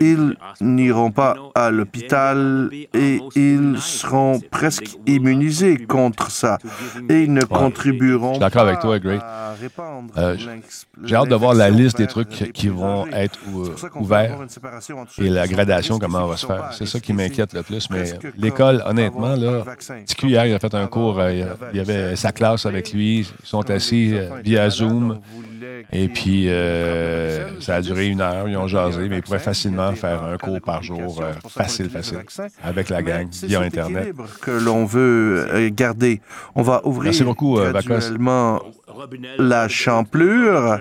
ils n'iront pas à l'hôpital et ils seront presque immunisés contre ça. Et ils ne contribueront Je suis d'accord avec toi, répandre Euh, J'ai hâte de voir la liste des trucs qui vont être ou- ouverts et la gradation, comment va se faire. C'est ça qui m'inquiète le plus. Mais l'école, honnêtement, là, TQ hier, il a fait un cours, euh, il y avait sa classe avec lui, ils sont assis euh, via Zoom. Et puis, euh, ça a duré une heure, ils ont jasé, mais ils pourraient facilement faire un cours par jour, euh, facile, facile, avec la gang, via Internet. que l'on veut euh, garder. On va ouvrir Merci beaucoup, euh, graduellement la champlure,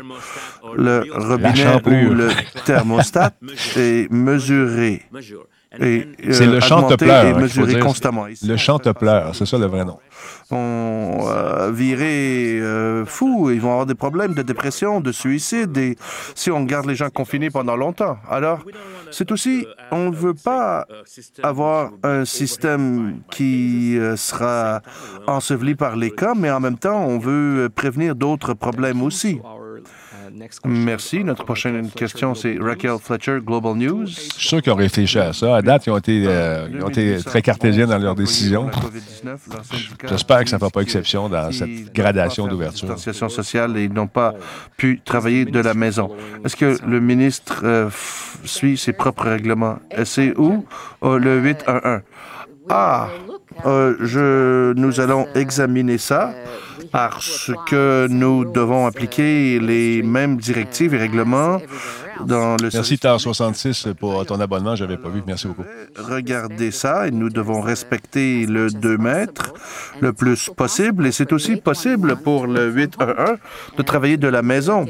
le robinet champlure. ou le thermostat et mesurer. Et, euh, C'est le chantepleur. hein, mesurer constamment. Le chantepleur, c'est ça le vrai nom. vont euh, virer euh, fous, ils vont avoir des problèmes de dépression, de suicide, et si on garde les gens confinés pendant longtemps. Alors, c'est aussi, on ne veut pas avoir un système qui euh, sera enseveli par les cas, mais en même temps, on veut prévenir d'autres problèmes aussi. Merci. Notre prochaine question, c'est Raquel Fletcher, Global News. Je suis sûr qu'ils ont réfléchi à ça. À date, ils ont été, euh, ils ont été très cartésiens dans leurs décisions. J'espère que ça ne fera pas exception dans cette gradation d'ouverture. Distanciation sociale et ils n'ont pas pu travailler de la maison. Est-ce que le ministre euh, suit ses propres règlements? C'est où? Oh, le 811. Ah, euh, je, nous allons examiner ça parce que nous devons appliquer les mêmes directives et règlements dans le Merci, TAR 66, pour ton abonnement. Je n'avais pas vu. Merci beaucoup. Regardez ça et nous devons respecter le 2 mètres le plus possible. Et c'est aussi possible pour le 811 de travailler de la maison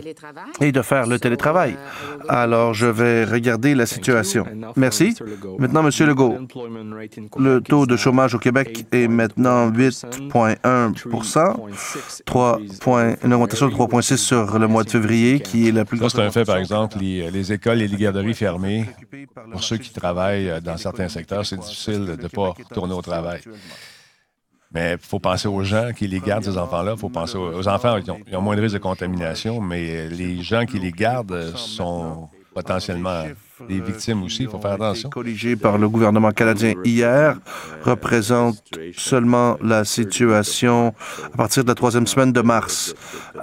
et de faire le télétravail. Alors, je vais regarder la situation. Merci. Maintenant, Monsieur Legault, le taux de chômage au Québec est maintenant 8,1 3 une augmentation de 3,6 sur le mois de février, qui est la plus grosse. c'est un fait, par exemple, les, écoles et les garderies fermées. Pour ceux qui travaillent dans certains secteurs, c'est difficile de ne pas retourner au travail. Mais il faut penser aux gens qui les gardent, ces enfants-là. Il faut penser aux, enfants, ils ont, ils ont, moins de risque de contamination, mais les gens qui les gardent sont potentiellement des victimes aussi. Il faut faire attention. Corrigé par le gouvernement canadien hier représente seulement la situation à partir de la troisième semaine de mars.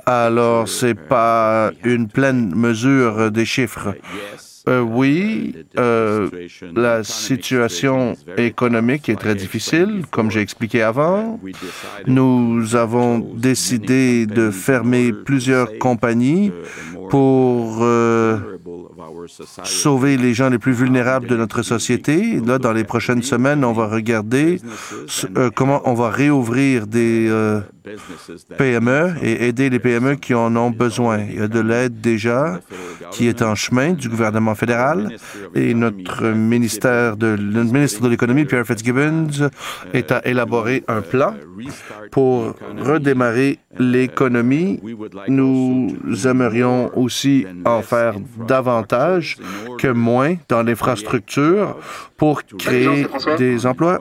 Alors, c'est pas une pleine mesure des chiffres. Euh, oui, euh, la situation économique est très difficile, comme j'ai expliqué avant. Nous avons décidé de fermer plusieurs compagnies pour euh, sauver les gens les plus vulnérables de notre société. Là, dans les prochaines semaines, on va regarder euh, comment on va réouvrir des euh, PME et aider les PME qui en ont besoin. Il y a de l'aide déjà qui est en chemin du gouvernement fédéral et notre ministère de, ministre de l'économie, Pierre Fitzgibbons, est à élaborer un plan pour redémarrer l'économie. Nous aimerions aussi en faire davantage que moins dans l'infrastructure pour créer des emplois.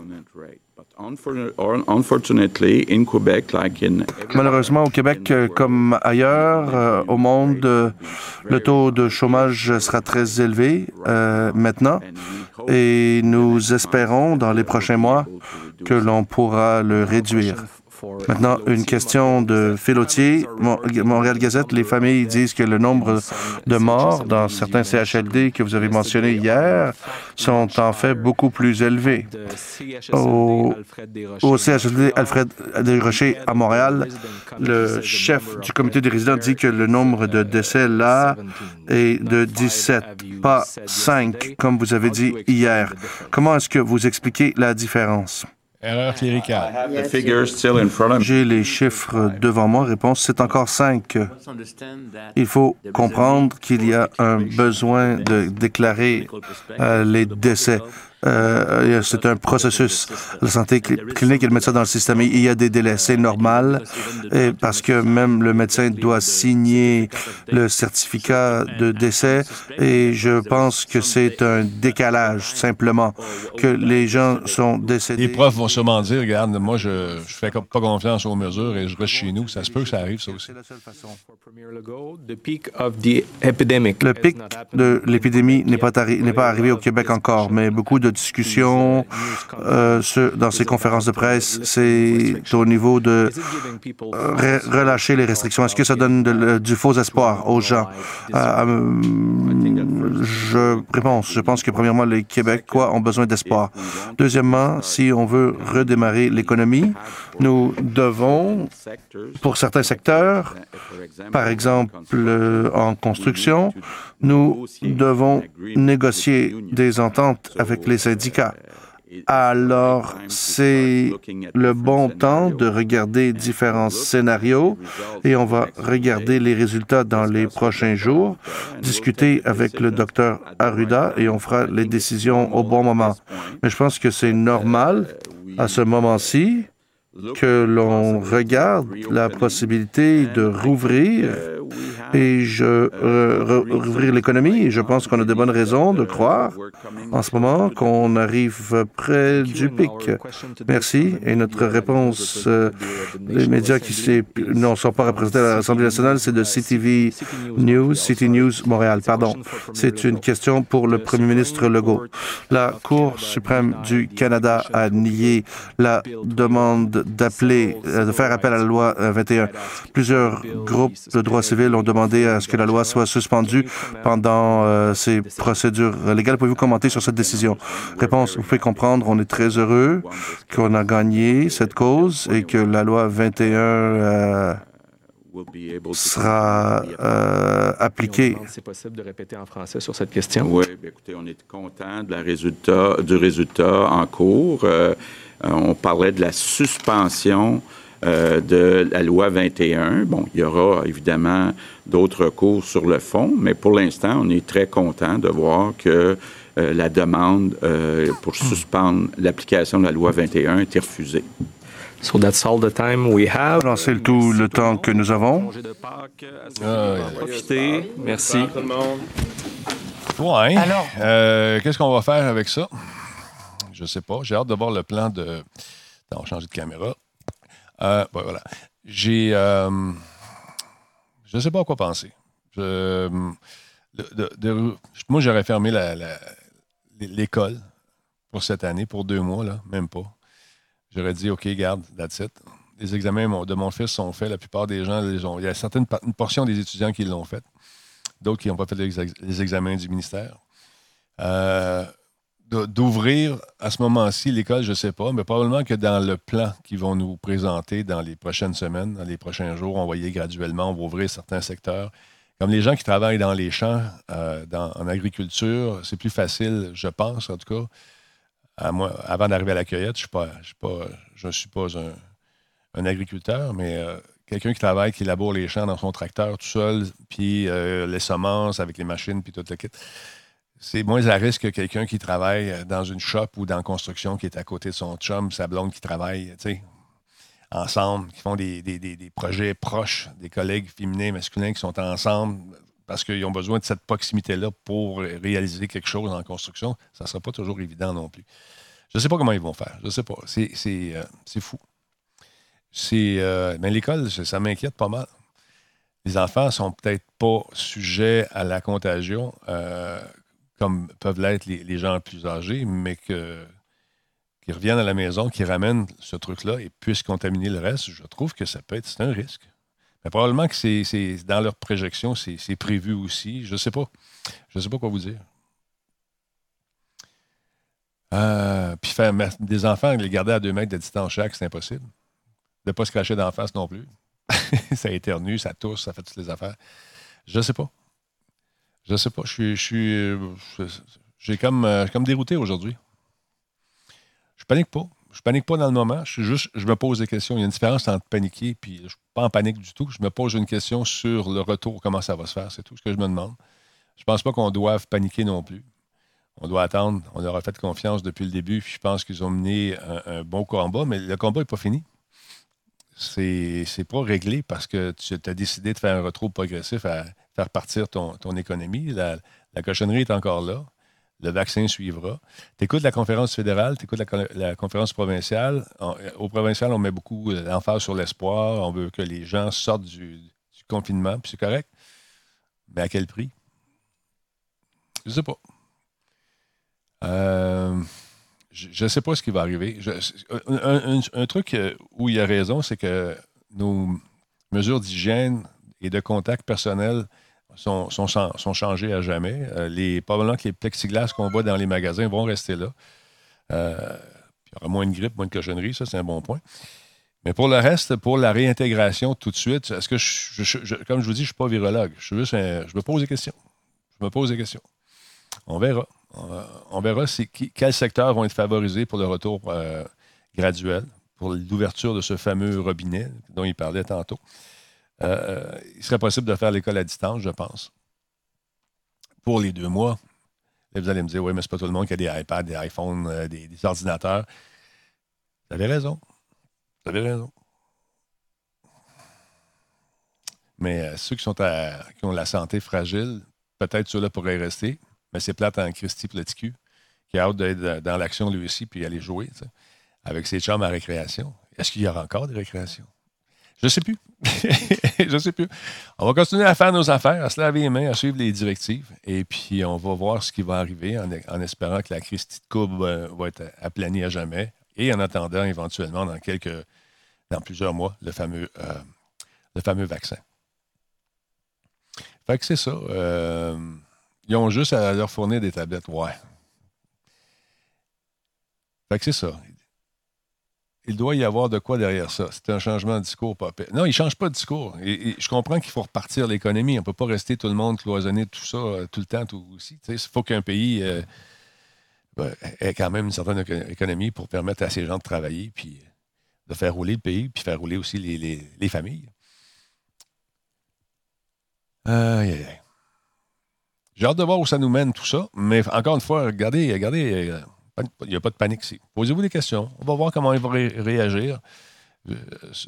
Malheureusement, au Québec, euh, comme ailleurs euh, au monde, euh, le taux de chômage sera très élevé maintenant et nous espérons dans les prochains mois que l'on pourra le réduire. Maintenant, une question de Philotier. Montréal Gazette, les familles disent que le nombre de morts dans certains CHLD que vous avez mentionnés hier sont en fait beaucoup plus élevés. Au, CHLD Alfred Desrochers à Montréal, le chef du comité des résidents dit que le nombre de décès là est de 17, pas 5, comme vous avez dit hier. Comment est-ce que vous expliquez la différence? Erreur cléricale. J'ai les chiffres devant moi. Réponse, c'est encore cinq. Il faut comprendre qu'il y a un besoin de déclarer euh, les décès. Euh, c'est un processus. La santé clinique, ils mettent ça dans le système. Il y a des délais. C'est normal et parce que même le médecin doit signer le certificat de décès et je pense que c'est un décalage simplement que les gens sont décédés. Les profs vont sûrement dire, regarde, moi je, je fais pas confiance aux mesures et je reste chez nous. Ça se peut que ça arrive, ça aussi. Le pic de l'épidémie n'est pas, pas arrivé au Québec encore, mais beaucoup de discussion euh, dans ces conférences de presse, c'est au niveau de euh, relâcher les restrictions. Est-ce que ça donne du faux espoir aux gens? Euh, je réponds, je pense que premièrement, les Québécois ont besoin d'espoir. Deuxièmement, si on veut redémarrer l'économie, nous devons, pour certains secteurs, par exemple en construction, nous devons négocier des ententes avec les syndicats. Alors, c'est le bon temps de regarder différents scénarios et on va regarder les résultats dans les prochains jours, discuter avec le docteur Arruda et on fera les décisions au bon moment. Mais je pense que c'est normal à ce moment-ci que l'on regarde la possibilité de rouvrir et je rouvrir l'économie. Je pense qu'on a de bonnes raisons de croire en ce moment qu'on arrive près du pic. Merci. Et notre réponse, les médias qui ne sont pas représentés à l'Assemblée nationale, c'est de CTV News, City News Montréal. Pardon. C'est une question pour le premier ministre Legault. La Cour suprême du Canada a nié la demande d'appeler, euh, de faire appel à la loi 21. Euh, Plusieurs groupes de droit civil ont demandé à ce que la loi soit suspendue pendant euh, ces procédures légales. Pouvez-vous commenter sur cette décision? Réponse, vous pouvez comprendre, on est très heureux qu'on a gagné cette cause et que la loi 21 sera euh, appliqué. C'est possible de répéter en français sur cette question? Oui, écoutez, on est content de la résultat, du résultat en cours. Euh, on parlait de la suspension euh, de la loi 21. Bon, il y aura évidemment d'autres recours sur le fond, mais pour l'instant, on est très content de voir que la demande pour suspendre l'application de la loi 21 a été refusée. So that's all the time we have. Alors, c'est tout le temps que nous avons. Ah, Profitez. Merci. Ouais. Alors, euh, qu'est-ce qu'on va faire avec ça? Je sais pas. J'ai hâte de voir le plan de. on va changer de caméra. Euh, voilà. J'ai. Euh, je ne sais pas à quoi penser. Moi, j'aurais fermé l'école pour cette année, pour deux mois, là, même pas. J'aurais dit, OK, garde, that's it. Les examens de mon fils sont faits. La plupart des gens, les ont, il y a certaines, une portion des étudiants qui l'ont fait. D'autres qui n'ont pas fait les, examens du ministère. Euh, d'ouvrir à ce moment-ci l'école, je ne sais pas, mais probablement que dans le plan qu'ils vont nous présenter dans les prochaines semaines, dans les prochains jours, on va y aller graduellement, on va ouvrir certains secteurs. Comme les gens qui travaillent dans les champs, euh, en agriculture, c'est plus facile, je pense en tout cas, avant d'arriver à la cueillette, je ne suis pas, un, agriculteur, mais euh, quelqu'un qui travaille, qui laboure les champs dans son tracteur tout seul, puis euh, les semences avec les machines, puis tout le kit. C'est moins à risque que quelqu'un qui travaille dans une shop ou dans la construction qui est à côté de son chum, sa blonde qui travaille, ensemble, qui font des, des, projets proches, des collègues féminins, masculins qui sont ensemble parce qu'ils ont besoin de cette proximité-là pour réaliser quelque chose en construction. Ça ne sera pas toujours évident non plus. Je ne sais pas comment ils vont faire. Je ne sais pas. C'est, euh, fou. C'est, euh, mais l'école, ça m'inquiète pas mal. Les enfants sont peut-être pas sujets à la contagion euh, comme peuvent l'être les, gens plus âgés, mais que, reviennent à la maison, qu'ils ramènent ce truc-là et puissent contaminer le reste, je trouve que ça peut être c'est un risque. Mais probablement que c'est dans leur projection, c'est prévu aussi. Je ne sais pas. Je ne sais pas quoi vous dire. Euh, puis faire des enfants, les garder à deux mètres de distance chaque, c'est impossible. De ne pas se cracher d'en face non plus. ça éternue, ça tousse, ça fait toutes les affaires. Je ne sais pas. Je ne sais pas. Je suis. J'ai comme, euh, comme dérouté aujourd'hui. Je panique pas je panique pas dans le moment. Je suis juste, je me pose des questions. Il y a une différence entre paniquer puis je suis pas en panique du tout. Je me pose une question sur le retour, comment ça va se faire. C'est tout ce que je me demande. Je pense pas qu'on doive paniquer non plus. On doit attendre. On leur a fait confiance depuis le début. Puis je pense qu'ils ont mené un, bon combat, mais le combat n'est pas fini. C'est, c'est pas réglé parce que tu as décidé de faire un retour progressif à faire partir ton, économie. La, la cochonnerie est encore là le vaccin suivra. Tu écoutes la conférence fédérale, tu écoutes la, conférence provinciale. au provincial, on met beaucoup d'emphase sur l'espoir. On veut que les gens sortent du, confinement, c'est correct. Mais à quel prix? Je ne sais pas. Euh, je ne sais pas ce qui va arriver. un, truc où il y a raison, c'est que nos mesures d'hygiène et de contact personnel sont, changés à jamais. Euh, les, probablement que les plexiglas qu'on voit dans les magasins vont rester là. Euh, il y aura moins de grippe, moins de cochonnerie, ça, c'est un bon point. Mais pour le reste, pour la réintégration tout de suite, est-ce que, je, comme je vous dis, je ne suis pas virologue. Je, juste je me pose des questions. Je me pose des questions. On verra. On, verra quels secteurs vont être favorisés pour le retour euh, graduel, pour l'ouverture de ce fameux robinet dont il parlait tantôt. Euh, il serait possible de faire l'école à distance, je pense, pour les deux mois. vous allez me dire, oui, mais c'est pas tout le monde qui a des iPads, des iPhones, euh, des, ordinateurs. Vous avez raison. Vous avez raison. Mais euh, ceux qui, ont la santé fragile, peut-être ceux-là pourraient rester, mais c'est plate en Christy Platicu, qui a hâte d'être dans l'action lui aussi, puis aller jouer avec ses chums à récréation. Est-ce qu'il y aura encore des récréations? Je sais plus. je sais plus. On va continuer à faire nos affaires, à se laver les mains, à suivre les directives. Et puis, on va voir ce qui va arriver en, espérant que la crise de courbe euh, va être aplanie à jamais. Et en attendant, éventuellement, dans quelques, dans plusieurs mois, le fameux, euh, le fameux vaccin. Fait que c'est ça. Euh, ils ont juste à leur fournir des tablettes. Ouais. Fait que c'est ça il doit y avoir de quoi derrière ça. C'est un changement de discours. Pas... Non, il ne change pas de discours. Je comprends qu'il faut repartir l'économie. On ne peut pas rester tout le monde cloisonné tout ça euh, tout le temps, tout aussi. Il faut qu'un pays euh, ben, ait quand même une certaine économie pour permettre à ces gens de travailler, puis de faire rouler le pays, puis faire rouler aussi les, familles. J'ai hâte de voir où ça nous mène tout ça, mais encore une fois, regardez, regardez euh, il n'y a pas de panique ici. Posez-vous des questions. On va voir comment il va réagir. Euh,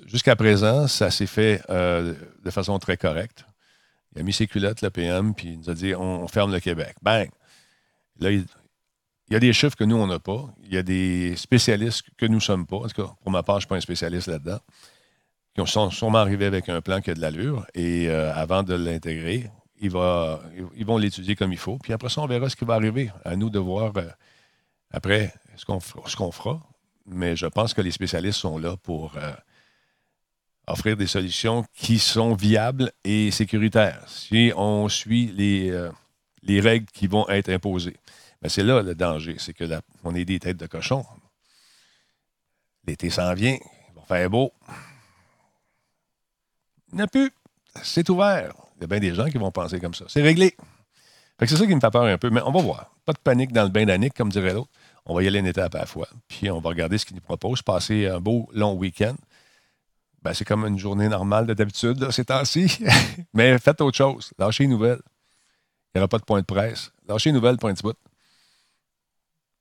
jusqu'à présent, ça s'est fait euh, de façon très correcte. Il a mis ses culottes, le PM, puis il nous a dit on, ferme le Québec. Bang! Là, il, y a des chiffres que nous, on n'a pas. Il y a des spécialistes que nous ne sommes pas. En tout cas, pour ma part, je ne suis pas un spécialiste là-dedans. Qui sont sûrement arrivés avec un plan qui a de l'allure. Et euh, avant de l'intégrer, ils vont l'étudier comme il faut. Puis après ça, on verra ce qui va arriver. À nous de voir après, ce qu'on fera, mais je pense que les spécialistes sont là pour euh, offrir des solutions qui sont viables et sécuritaires. Si on suit les, euh, les règles qui vont être imposées. Mais c'est là le danger, c'est que est des têtes de cochon. L'été s'en vient, il va faire beau. Il n'y a plus. C'est ouvert. Il y a bien des gens qui vont penser comme ça. C'est réglé. c'est ça qui me fait peur un peu, mais on va voir. Pas de panique dans le bain d'Annick, comme dirait l'autre. On va y aller une étape à la fois. Puis on va regarder ce qu'ils nous proposent. Passer un beau long week-end. Ben, c'est comme une journée normale de d'habitude, ces temps-ci. Mais faites autre chose. Lâchez une nouvelle. Il n'y aura pas de point de presse. Lâchez une nouvelle, point de bout.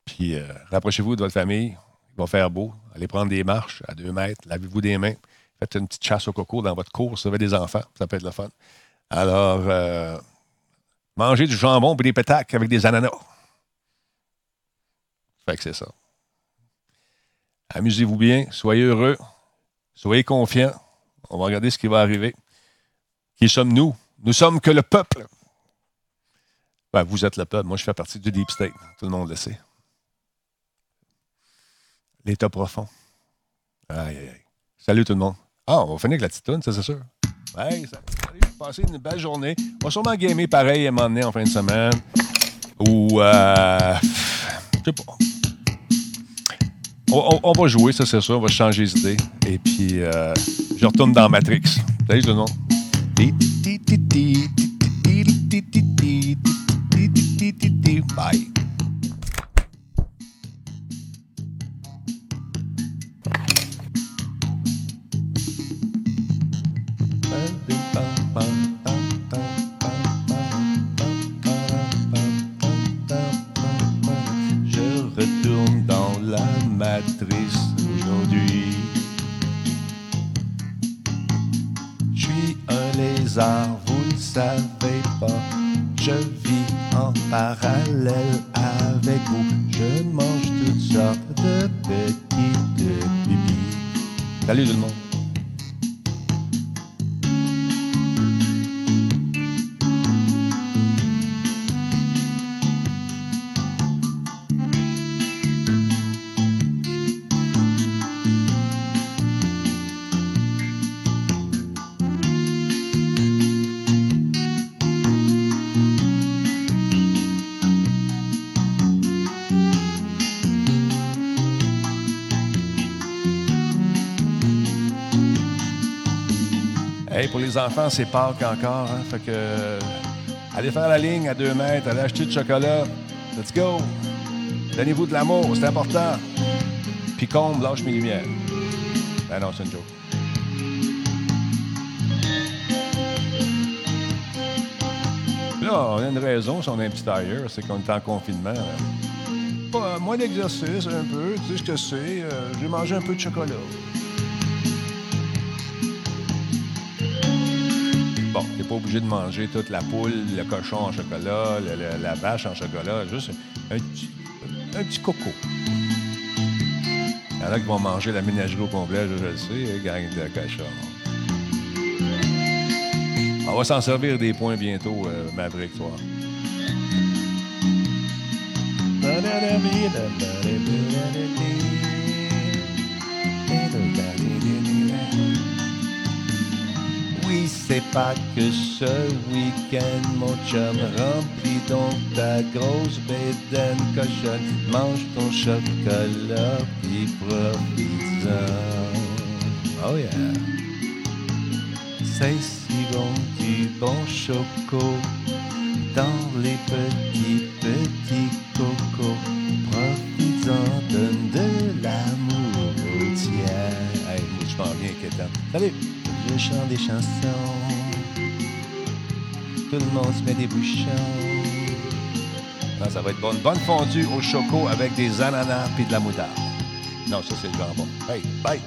Puis euh, rapprochez-vous de votre famille. Il va faire beau. Allez prendre des marches à deux mètres. Lavez-vous des mains. Faites une petite chasse au coco dans votre cours. Vous avez des enfants. Ça peut être le fun. Alors, euh, mangez du jambon et des pétacs avec des ananas. Que c'est ça. Amusez-vous bien, soyez heureux, soyez confiants. On va regarder ce qui va arriver. Qui sommes-nous? Nous? Sommes que le peuple. Ben, vous êtes le peuple. Moi, je fais partie du Deep State. Tout le monde le sait. L'état profond. Aïe, aïe, aïe. Salut tout le monde. Ah, on va finir avec la petite toune, ça, c'est sûr. Hey, salut, passez une belle journée. On va sûrement gamer pareil à un moment donné en fin de semaine. Ou, euh, je sais pas. On, va jouer, ça c'est sûr. On va changer d'idée. Et puis, euh, je retourne dans Matrix. Salut tout le monde. Bye. Aujourd'hui. Je suis un lézard, vous ne savez pas. Je vis en parallèle avec vous. Je mange toutes sortes de petites bibis. Salut tout le monde. Les enfants, c'est encore. Hein? Fait que. allez faire la ligne à deux mètres, allez acheter du chocolat. Let's go! Donnez-vous de l'amour, c'est important. Puis comble, lâche mes lumières. Ben non, c'est une joke. Là, on a une raison si on a un petit tailleur, c'est qu'on est en confinement. Pas, moins d'exercice, un peu, tu sais ce que c'est. Euh, j'ai mangé un peu de chocolat. Obligé de manger toute la poule, le cochon en chocolat, la vache en chocolat. Juste un petit, coco. Il y en a qui vont manger la ménagerie au complet, je, le sais, hein, gang de cochon. On va s'en servir des points bientôt, euh, Maverick, toi. C'est pas que ce week-end, mon chum, remplis donc ta grosse bédaine cochonne, mange ton chocolat, puis profite-en. Oh yeah! C'est si bon du bon choco dans les petits, petits cocos. Profites-en, donne de l'amour au tien. Hey, je m'en viens, Kétan. Salut! Je chante des chansons. Tout le monde se met des bouchons. Non, ça va être bon. Bonne fondue au choco avec des ananas puis de la moutarde. Non, ça, c'est le jambon. Hey, bye!